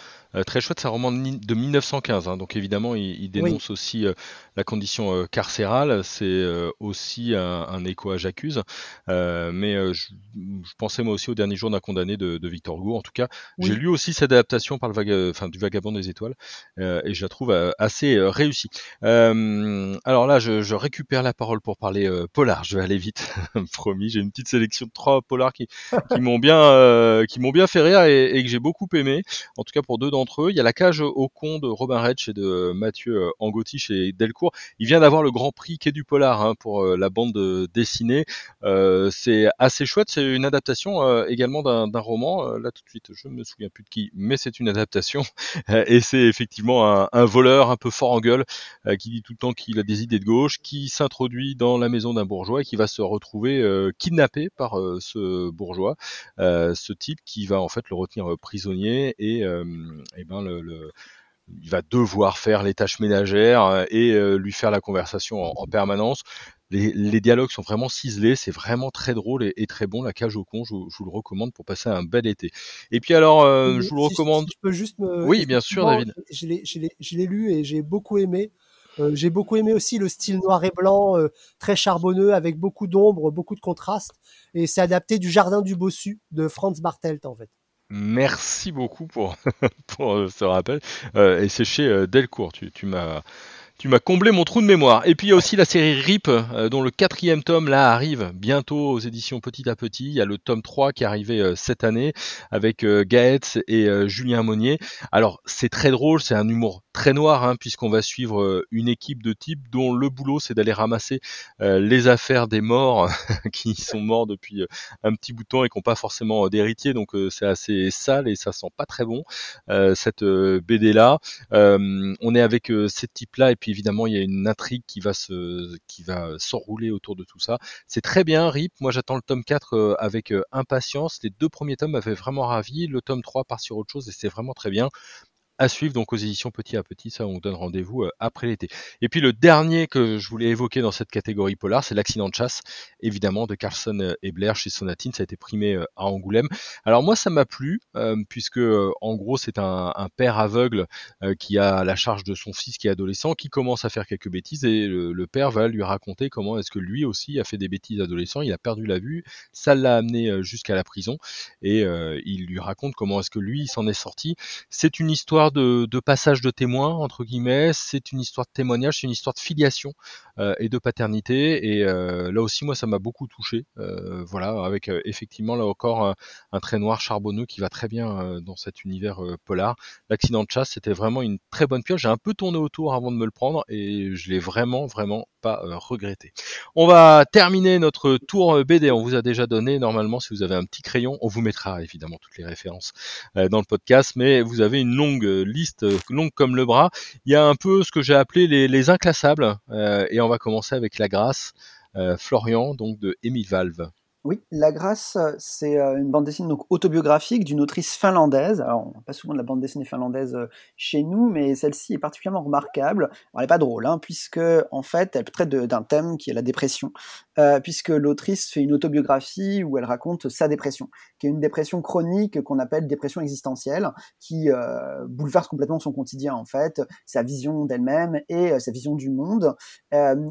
très chouette. C'est un roman de 1915, hein, donc évidemment il, il dénonce oui. aussi euh, la condition euh, carcérale. C'est euh, aussi un, un, écho à J'accuse. mais je, je, pensais moi aussi au dernier jour d'un condamné de, de, Victor Hugo. En tout cas, oui. j'ai lu aussi cette adaptation par le vaga, enfin, du Vagabond des étoiles et je la trouve assez réussie. alors là, je, je, récupère la parole pour parler polar. Je vais aller vite, promis. J'ai une petite sélection de trois polars qui, qui m'ont bien qui m'ont bien fait rire et, et que j'ai beaucoup aimé. En tout cas pour deux d'entre il y a la cage au con de Robin Retch et de Mathieu Angotti chez Delcourt. Il vient d'avoir le Grand Prix Quai du Polar hein, pour la bande dessinée. Euh, c'est assez chouette. C'est une adaptation euh, également d'un roman. Euh, là tout de suite, je me souviens plus de qui, mais c'est une adaptation et c'est effectivement un, voleur un peu fort en gueule qui dit tout le temps qu'il a des idées de gauche, qui s'introduit dans la maison d'un bourgeois et qui va se retrouver kidnappé par ce bourgeois. ce type qui va en fait le retenir euh, prisonnier et, euh, et ben le, le il va devoir faire les tâches ménagères euh, et lui faire la conversation en, en permanence. Les, les, dialogues sont vraiment ciselés, c'est vraiment très drôle et, et, très bon. La cage au con, je, je, vous le recommande pour passer un bel été. Et puis alors, euh, je vous le recommande. Si je peux juste me... Oui, bien sûr, David. Je l'ai lu et j'ai beaucoup aimé. Euh, j'ai beaucoup aimé aussi le style noir et blanc, euh, très charbonneux, avec beaucoup d'ombre, beaucoup de contraste. Et c'est adapté du Jardin du Bossu de Franz Bartelt, en fait. Merci beaucoup pour, ce rappel. Euh, et c'est chez Delcourt, tu, tu m'as tu m'as comblé mon trou de mémoire. Et puis il y a aussi la série RIP, euh, dont le quatrième tome là arrive bientôt aux éditions Petit à Petit. Il y a le tome 3 qui est arrivé euh, cette année avec euh, Gaëtz et Julien Monnier. Alors c'est très drôle, c'est un humour très noir, hein, puisqu'on va suivre une équipe de types dont le boulot c'est d'aller ramasser les affaires des morts qui sont morts depuis un petit bout de temps et qui n'ont pas forcément d'héritier. Donc c'est assez sale et ça sent pas très bon cette BD là. on est avec ces types là et puis évidemment il y a une intrigue qui va s'enrouler autour de tout ça. C'est très bien RIP. Moi j'attends le tome 4 euh, avec euh, impatience. Les deux premiers tomes m'avaient vraiment ravi. Le tome 3 part sur autre chose et c'est vraiment très bien à suivre donc aux éditions Petit à Petit. Ça, on donne rendez-vous euh, après l'été. Et puis le dernier que je voulais évoquer dans cette catégorie polar, c'est l'accident de chasse, évidemment, de Carlson euh, et Blair chez Sonatine. Ça a été primé euh, à Angoulême. Alors moi, ça m'a plu, puisque en gros, c'est un, père aveugle qui a la charge de son fils qui est adolescent, qui commence à faire quelques bêtises, et le, père va lui raconter comment est-ce que lui aussi a fait des bêtises adolescent. Il a perdu la vue, ça l'a amené jusqu'à la prison, et il lui raconte comment est-ce que lui s'en est sorti. C'est une histoire de, passage de témoin entre guillemets, c'est une histoire de témoignage, c'est une histoire de filiation euh, et de paternité. Et euh, là aussi, moi, ça m'a beaucoup touché. Euh, voilà, avec effectivement là encore un, trait noir charbonneux qui va très bien dans cet univers polar. L'accident de chasse, c'était vraiment une très bonne pioche. J'ai un peu tourné autour avant de me le prendre et je l'ai vraiment, vraiment pas regretté. On va terminer notre tour BD. On vous a déjà donné normalement, si vous avez un petit crayon, on vous mettra évidemment toutes les références dans le podcast, mais vous avez une longue liste longue comme le bras. Il y a un peu ce que j'ai appelé les, inclassables, euh, et on va commencer avec La Grâce, euh, Florian, donc de Émile Valve. Oui, La Grâce, c'est une bande dessinée donc autobiographique d'une autrice finlandaise. Alors, on n'a pas souvent de la bande dessinée finlandaise chez nous, mais celle-ci est particulièrement remarquable. elle n'est pas drôle, hein, puisque en fait, elle traite d'un thème qui est la dépression, puisque l'autrice fait une autobiographie où elle raconte sa dépression, qui est une dépression chronique qu'on appelle dépression existentielle, qui bouleverse complètement son quotidien en fait, sa vision d'elle-même et sa vision du monde.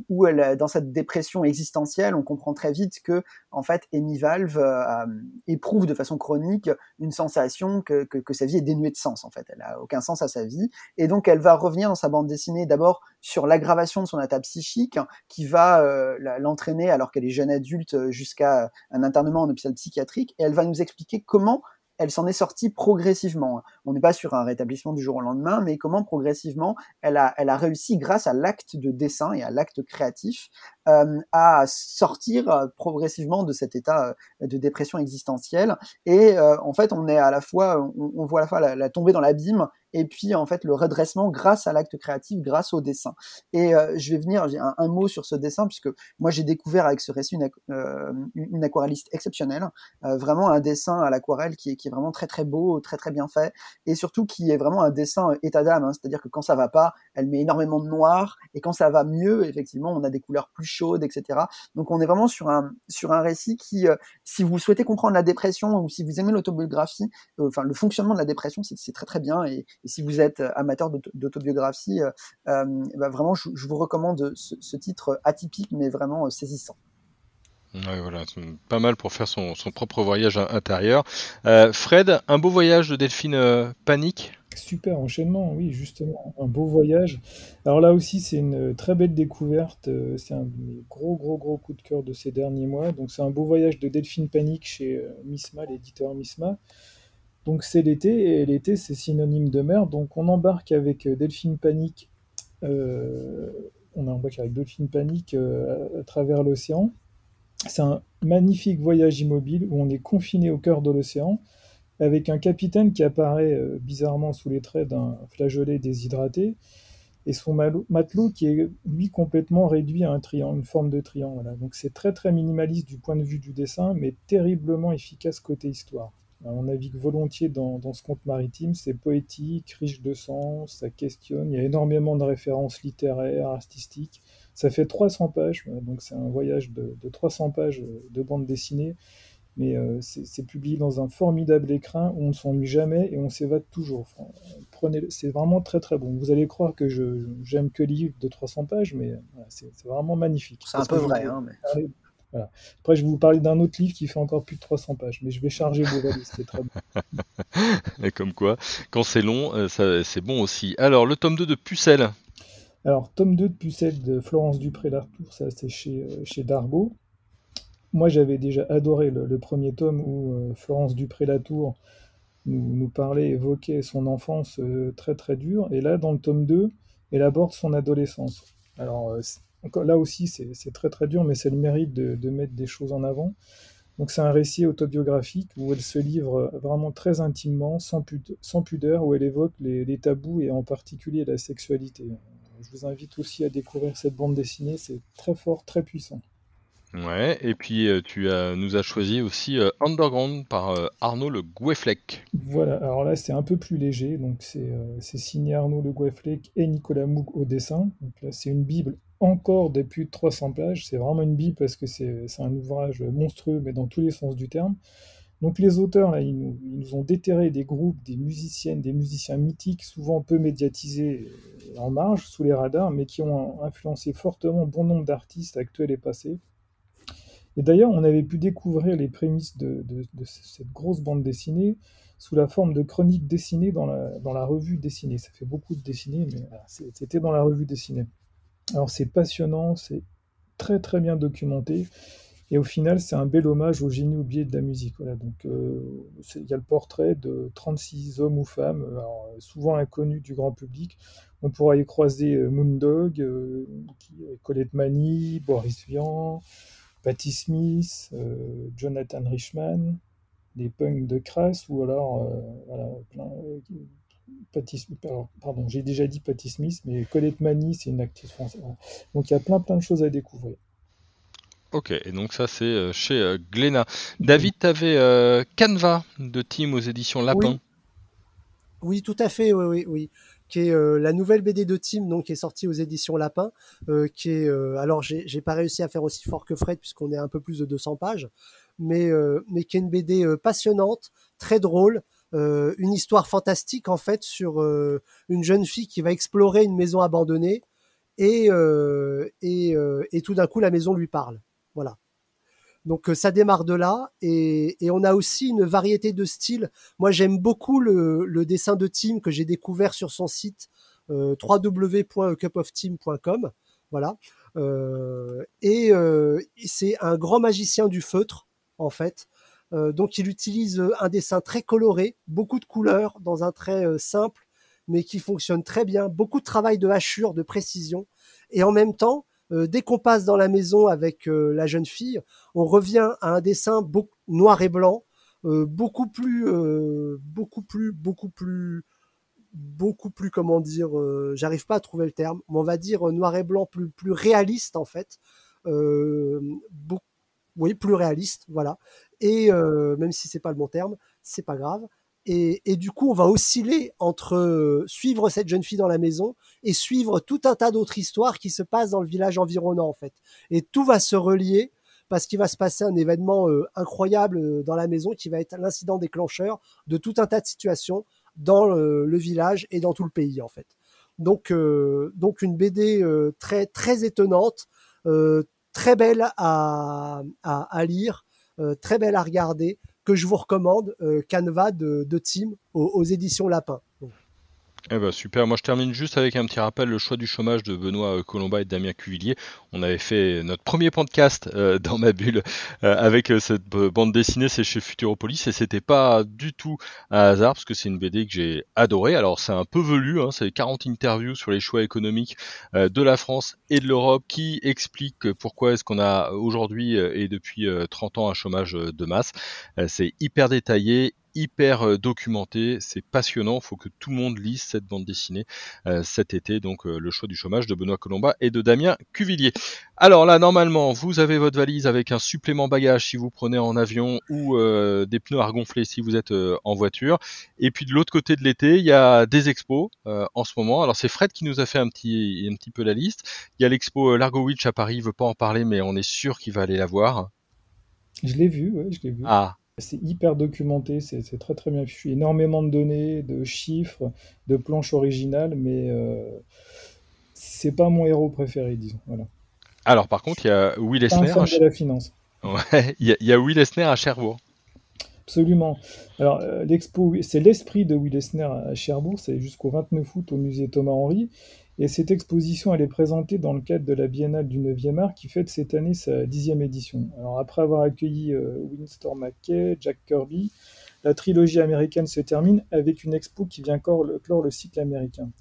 où elle, dans cette dépression existentielle, on comprend très vite que en fait Amy Valve euh, éprouve de façon chronique une sensation que, sa vie est dénuée de sens, en fait. Elle a aucun sens à sa vie. Et donc, elle va revenir dans sa bande dessinée d'abord sur l'aggravation de son état psychique qui va euh, alors qu'elle est jeune adulte, jusqu'à un internement en hôpital psychiatrique. Et elle va nous expliquer comment elle s'en est sortie progressivement. On n'est pas sur un rétablissement du jour au lendemain, mais comment progressivement elle a, réussi, grâce à l'acte de dessin et à l'acte créatif, euh, à sortir euh, progressivement de cet état euh, de dépression existentielle. Et en fait, on est à la fois, on, voit à la fois la, la tombée dans l'abîme et puis en fait le redressement grâce à l'acte créatif, grâce au dessin. Et je vais venir, j'ai un, mot sur ce dessin puisque moi j'ai découvert avec ce récit une, une aquarelliste exceptionnelle, vraiment un dessin à l'aquarelle qui est, qui est vraiment très très beau, très très bien fait, et surtout qui est vraiment un dessin état d'âme, hein. c'est-à-dire que quand ça va pas, elle met énormément de noir, et quand ça va mieux, effectivement, on a des couleurs plus chaude, etc. Donc on est vraiment sur un sur un récit qui, euh, si vous souhaitez comprendre la dépression ou si vous aimez l'autobiographie, euh, enfin le fonctionnement de la dépression, c'est très très bien. Et, si vous êtes euh, amateur d'autobiographie, bah, vraiment je, vous recommande ce, titre atypique mais vraiment saisissant. Ouais, voilà, pas mal pour faire son, son propre voyage intérieur. Fred, un beau voyage de Delphine Panique Super enchaînement, oui, justement, un beau voyage. Alors là aussi, c'est une très belle découverte. Euh, c'est un gros, gros, gros coup de cœur de ces derniers mois. Donc, c'est un beau voyage de Delphine Panique chez euh, Misma, l'éditeur Misma. Donc, c'est l'été, et l'été, c'est synonyme de mer. Donc, on embarque avec euh, Delphine Panique. on embarque avec Delphine Panique à travers l'océan. C'est un magnifique voyage immobile où on est confiné au cœur de l'océan avec un capitaine qui apparaît euh, bizarrement sous les traits d'un flageolet déshydraté, et son matelot qui est lui complètement réduit à un triangle, une forme de triangle. Donc c'est très très minimaliste du point de vue du dessin, mais terriblement efficace côté histoire. on navigue volontiers dans, ce conte maritime, c'est poétique, riche de sens, ça questionne, il y a énormément de références littéraires, artistiques. Ça fait 300 pages, donc c'est un voyage de, de 300 pages de bande dessinée mais euh, c'est publié dans un formidable écrin où on ne s'ennuie jamais et on s'évade toujours. prenez, c'est vraiment très très bon. Vous allez croire que je j'aime que les livres de 300 pages, mais c'est vraiment magnifique. C'est un peu vrai. Hein, mais... Après, je vais vous parler d'un autre livre qui fait encore plus de 300 pages, mais je vais charger vos valises, c'est très bon. et comme quoi, quand c'est long, euh, c'est bon aussi. Alors, le tome 2 de Pucelle. Alors, tome 2 de Pucette de Florence Dupré-Lartour, ça c'est chez, euh, chez Dargaud. Moi, j'avais déjà adoré le, premier tome où euh, Florence Dupré-Latour nous, parlait, évoquait son enfance euh, très très dure. Et là, dans le tome 2, elle aborde son adolescence. Alors, là aussi, c'est très très dur, mais c'est le mérite de, mettre des choses en avant. Donc, c'est un récit autobiographique où elle se livre vraiment très intimement, sans, pudeur, où elle évoque les tabous et en particulier la sexualité je vous invite aussi à découvrir cette bande dessinée, c'est très fort, très puissant. Ouais, et puis euh, tu nous as choisi aussi euh, Underground par euh, Arnaud Le Goueflec. Voilà, alors là c'est un peu plus léger, donc c'est signé Arnaud Le Goueflec et Nicolas Moug au dessin. Donc là c'est une Bible encore de plus de 300 pages, c'est vraiment une Bible parce que c'est un ouvrage monstrueux, mais dans tous les sens du terme. Donc les auteurs, là, ils nous, ont déterré des groupes, des musiciennes, des musiciens mythiques, souvent peu médiatisés en marge, sous les radars, mais qui ont influencé fortement bon nombre d'artistes actuels et passés. Et d'ailleurs, on avait pu découvrir les prémices de, cette grosse bande dessinée sous la forme de chroniques dessinées dans la, revue dessinée. Ça fait beaucoup de dessiner, mais c'était dans la revue dessinée. Alors c'est passionnant, c'est très très bien documenté. Et au final, c'est un bel hommage au génie oublié de la musique. Donc, euh, il y a le portrait de 36 hommes ou femmes, euh, souvent inconnus du grand public. On pourra y croiser euh, Moondog, Colette Mani, Boris Vian, Patti Smith, Jonathan Richman, les punks de Crass, ou alors, voilà, pardon, j'ai déjà dit Patti Smith, mais Colette Mani, c'est une actrice française. Donc il y a plein plein de choses à découvrir. Ok, et donc ça c'est euh, chez euh, Glénat. David, tu avais euh, Canva de Team aux éditions Lapin. Oui, tout à fait, oui, oui, oui. Qui est la nouvelle BD de Team, donc qui est sortie aux éditions Lapin. qui est, alors j'ai pas réussi à faire aussi fort que Fred puisqu'on est un peu plus de 200 pages, mais mais qui est une BD passionnante, très drôle. une histoire fantastique en fait sur une jeune fille qui va explorer une maison abandonnée et, et tout d'un coup la maison lui parle. Voilà. Donc euh, ça démarre de là et, on a aussi une variété de styles. Moi j'aime beaucoup le, dessin de Tim que j'ai découvert sur son site euh, www.cupofteam.com. Voilà. Euh, et c'est un grand magicien du feutre en fait. donc il utilise un dessin très coloré, beaucoup de couleurs dans un trait simple mais qui fonctionne très bien. Beaucoup de travail de hachure, de précision et en même temps euh, dès qu'on passe dans la maison avec euh, la jeune fille, on revient à un dessin noir et blanc, euh, beaucoup plus, beaucoup plus, beaucoup plus, comment dire, j'arrive pas à trouver le terme, mais on va dire noir et blanc plus, plus réaliste en fait. oui, plus réaliste, voilà. Et même si c'est pas le bon terme, c'est pas grave. Et, du coup, on va osciller entre euh, suivre cette jeune fille dans la maison et suivre tout un tas d'autres histoires qui se passent dans le village environnant, en fait. Et tout va se relier parce qu'il va se passer un événement euh, incroyable euh, dans la maison qui va être l'incident déclencheur de tout un tas de situations dans le, village et dans tout le pays, en fait. Donc, donc une BD très très étonnante, très belle à, à lire, très belle à regarder que je vous recommande, euh, Canva de, de Team aux, éditions Lapin. Eh ben super, moi je termine juste avec un petit rappel, le choix du chômage de Benoît euh, Colomba et Damien Cuvillier. On avait fait notre premier podcast euh, dans ma bulle euh, avec cette bande dessinée, c'est chez Futuropolis et c'était pas du tout un hasard parce que c'est une BD que j'ai adorée. Alors c'est un peu velu, hein, c'est 40 interviews sur les choix économiques de la France et de l'Europe qui expliquent pourquoi est-ce qu'on a aujourd'hui et depuis 30 ans un chômage de masse. c'est hyper détaillé, hyper euh, documenté, c'est passionnant, il faut que tout le monde lise cette bande dessinée euh, cet été, donc euh, le choix du chômage de Benoît Colomba et de Damien Cuvillier. Alors là, normalement, vous avez votre valise avec un supplément bagage si vous prenez en avion ou des pneus à regonfler si vous êtes en voiture. Et puis de l'autre côté de l'été, il y a des expos en ce moment. Alors c'est Fred qui nous a fait un petit, un petit peu la liste. Il y a l'expo Largo Witch à Paris, il veut pas en parler, mais on est sûr qu'il va aller la voir. Je l'ai vu, ouais, je l'ai vu. Ah, c'est hyper documenté, c'est très très bien fichu. Énormément de données, de chiffres, de planches originales, mais euh, c'est pas mon héros préféré, disons. Voilà. Alors par contre, il y a Will Esner. À... de la finance. Ouais, il y, a Will Esner à Cherbourg. Absolument. Alors, euh, l'expo, c'est l'esprit de Will Esner à Cherbourg, c'est jusqu'au 29 août au musée Thomas Henry. Et cette exposition, elle est présentée dans le cadre de la Biennale du 9e art qui fête cette année sa dixième édition. Alors après avoir accueilli euh, Winston McKay, Jack Kirby, la trilogie américaine se termine avec une expo qui vient clore le, cycle américain.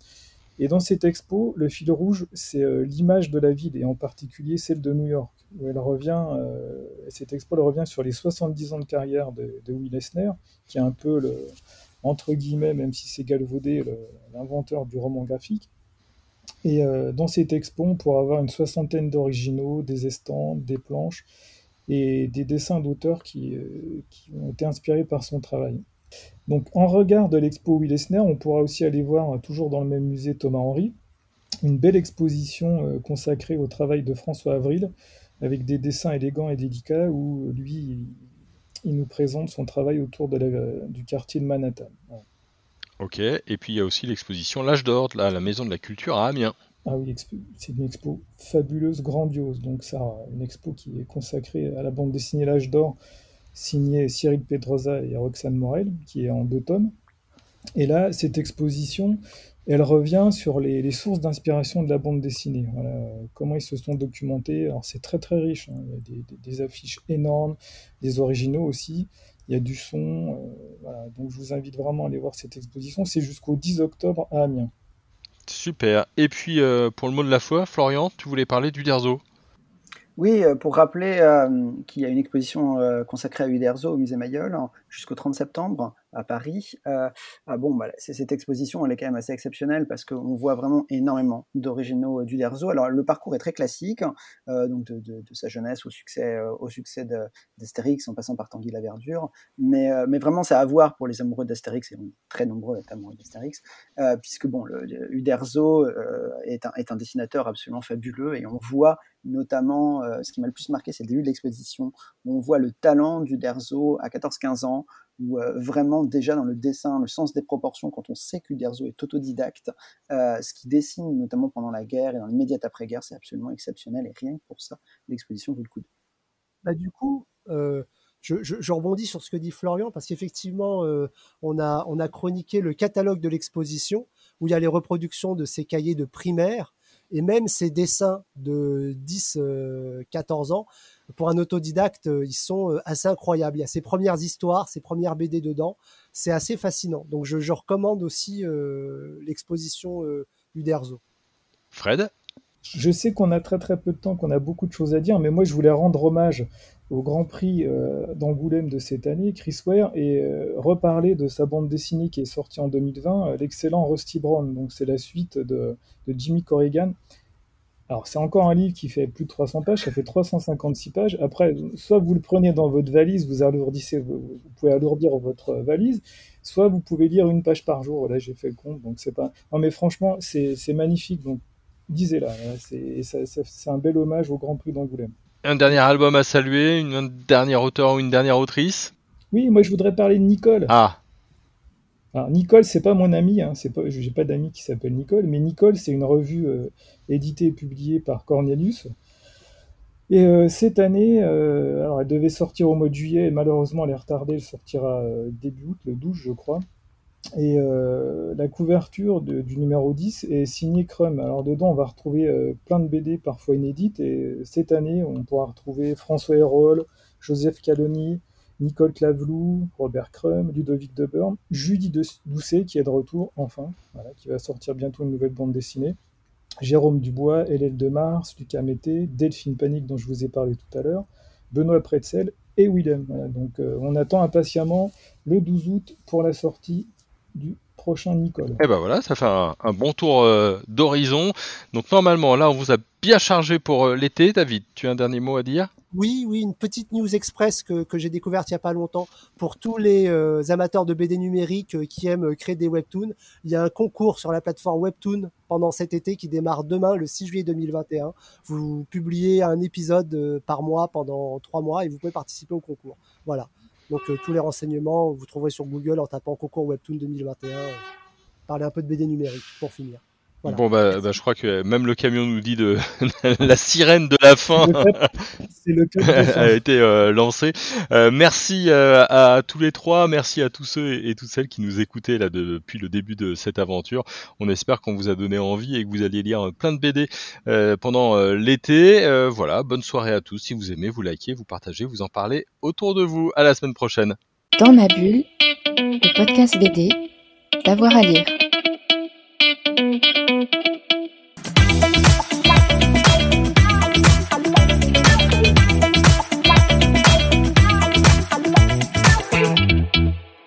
Et dans cette expo, le fil rouge, c'est euh, l'image de la ville, et en particulier celle de New York, elle revient, euh, cette expo elle revient sur les 70 ans de carrière de, de Will Eisner, qui est un peu entre guillemets, même si c'est galvaudé, l'inventeur du roman graphique. Et euh, dans cette expo, on pourra avoir une soixantaine d'originaux, des estampes, des planches et des dessins d'auteurs qui, euh, ont été inspirés par son travail. Donc, en regard de l'expo Will Eisner, on pourra aussi aller voir, toujours dans le même musée Thomas Henry, une belle exposition euh, consacrée au travail de François Avril, avec des dessins élégants et délicats, où lui, il, nous présente son travail autour du quartier de Manhattan. Ok, et puis il y a aussi l'exposition L'âge d'or, de la, maison de la culture à Amiens. Ah oui, c'est une expo fabuleuse, grandiose. Donc ça, une expo qui est consacrée à la bande dessinée L'âge d'or, signée Cyril Pedrosa et Roxane Morel, qui est en deux tomes. Et là, cette exposition, elle revient sur les, sources d'inspiration de la bande dessinée. Voilà, comment ils se sont documentés. Alors c'est très très riche. hein. Il y a des affiches énormes, des originaux aussi. Il y a du son. euh, voilà. Donc je vous invite vraiment à aller voir cette exposition. C'est jusqu'au 10 octobre à Amiens. Super. Et puis euh, pour le mot de la foi, Florian, tu voulais parler du Derzo. Oui, euh, pour rappeler euh, qu'il y a une exposition euh, consacrée à Uderzo au musée Mayol hein, jusqu'au 30 septembre à Paris. Euh, ah bon, bah, cette exposition, elle est quand même assez exceptionnelle parce qu'on voit vraiment énormément d'originaux euh, d'Uderzo. Alors le parcours est très classique, hein, euh, donc de, sa jeunesse au succès, au succès d'Astérix en passant par Tanguy la Verdure. Mais, mais vraiment, c'est à voir pour les amoureux d'Astérix et très nombreux à être amoureux d'Astérix, puisque bon, Uderzo est, un, est un dessinateur absolument fabuleux et on voit notamment, euh, ce qui m'a le plus marqué, c'est le début de l'exposition, où on voit le talent d'Uderzo à 14-15 ans, où euh, vraiment déjà dans le dessin, le sens des proportions, quand on sait qu'Uderzo est autodidacte, euh, ce qu'il dessine notamment pendant la guerre et dans l'immédiat après-guerre, c'est absolument exceptionnel et rien que pour ça, l'exposition vaut le coup. Bah, du coup, je, rebondis sur ce que dit Florian, parce qu'effectivement, on, a, on a chroniqué le catalogue de l'exposition, où il y a les reproductions de ces cahiers de primaire, et même ces dessins de 10, euh, 14 ans. Pour un autodidacte, euh, ils sont euh, assez incroyables. Il y a ces premières histoires, ces premières BD dedans. C'est assez fascinant. Donc, je, je recommande aussi euh, l'exposition euh, Uderzo. Fred? Je sais qu'on a très très peu de temps, qu'on a beaucoup de choses à dire, mais moi je voulais rendre hommage au Grand Prix euh, d'Angoulême de cette année, Chris Ware, et euh, reparler de sa bande dessinée qui est sortie en 2020, euh, l'excellent Rusty Brown. Donc c'est la suite de, Jimmy Corrigan. Alors c'est encore un livre qui fait plus de 300 pages, ça fait 356 pages. Après, soit vous le prenez dans votre valise, vous alourdissez, vous pouvez alourdir votre valise, soit vous pouvez lire une page par jour. Là j'ai fait le compte, donc c'est pas. Non mais franchement, c'est magnifique. Donc ça- ça- c'est un bel hommage au Grand Prix d'Angoulême. Un dernier album à saluer, une, un dernier auteur ou une dernière autrice Oui, moi je voudrais parler de Nicole. Ah, Alors Nicole, c'est pas mon ami, hein, c'est pas, j'ai pas d'amis qui s'appelle Nicole, mais Nicole, c'est une revue euh, éditée et publiée par Cornelius. Et euh, cette année, euh, alors elle devait sortir au mois de juillet, et malheureusement elle est retardée, elle sortira début août, le 12 je crois. Et euh, la couverture du numéro 10 est signée Crum. Alors dedans, on va retrouver euh, plein de BD parfois inédites. Et cette année, on pourra retrouver François Hérol, Joseph Caloni, Nicole Clavelou, Robert Crum, Ludovic Deburn, Judy Doucet qui est de retour enfin, qui va sortir bientôt une nouvelle bande dessinée. Jérôme Dubois, Hélène de Mars, Lucas Mété, Delphine Panique dont je vous ai parlé tout à l'heure, Benoît Pretzel et Willem. Donc euh, on attend impatiemment le 12 août pour la sortie du prochain Nicole. et ben voilà, ça fait un, un bon tour euh, d'horizon. Donc normalement, là, on vous a bien chargé pour euh, l'été. David, tu as un dernier mot à dire? Oui, oui, une petite news express que, que j'ai découverte il y a pas longtemps pour tous les euh, amateurs de BD numérique euh, qui aiment créer des webtoons. Il y a un concours sur la plateforme Webtoon pendant cet été qui démarre demain, le 6 juillet 2021. Vous publiez un épisode euh, par mois pendant trois mois et vous pouvez participer au concours. Voilà. Donc euh, tous les renseignements, vous trouverez sur Google en tapant concours Webtoon 2021. Euh, parler un peu de BD numérique pour finir. Voilà. Bon bah, bah, je crois que même le camion nous dit de la sirène de la fin C'est le cap de a été euh, lancée. Euh, merci euh, à tous les trois, merci à tous ceux et toutes celles qui nous écoutaient là depuis le début de cette aventure. On espère qu'on vous a donné envie et que vous alliez lire plein de BD euh, pendant euh, l'été. Euh, voilà, bonne soirée à tous. Si vous aimez, vous likez, vous partagez, vous en parlez autour de vous. À la semaine prochaine. Dans ma bulle, le podcast BD, d'avoir à lire.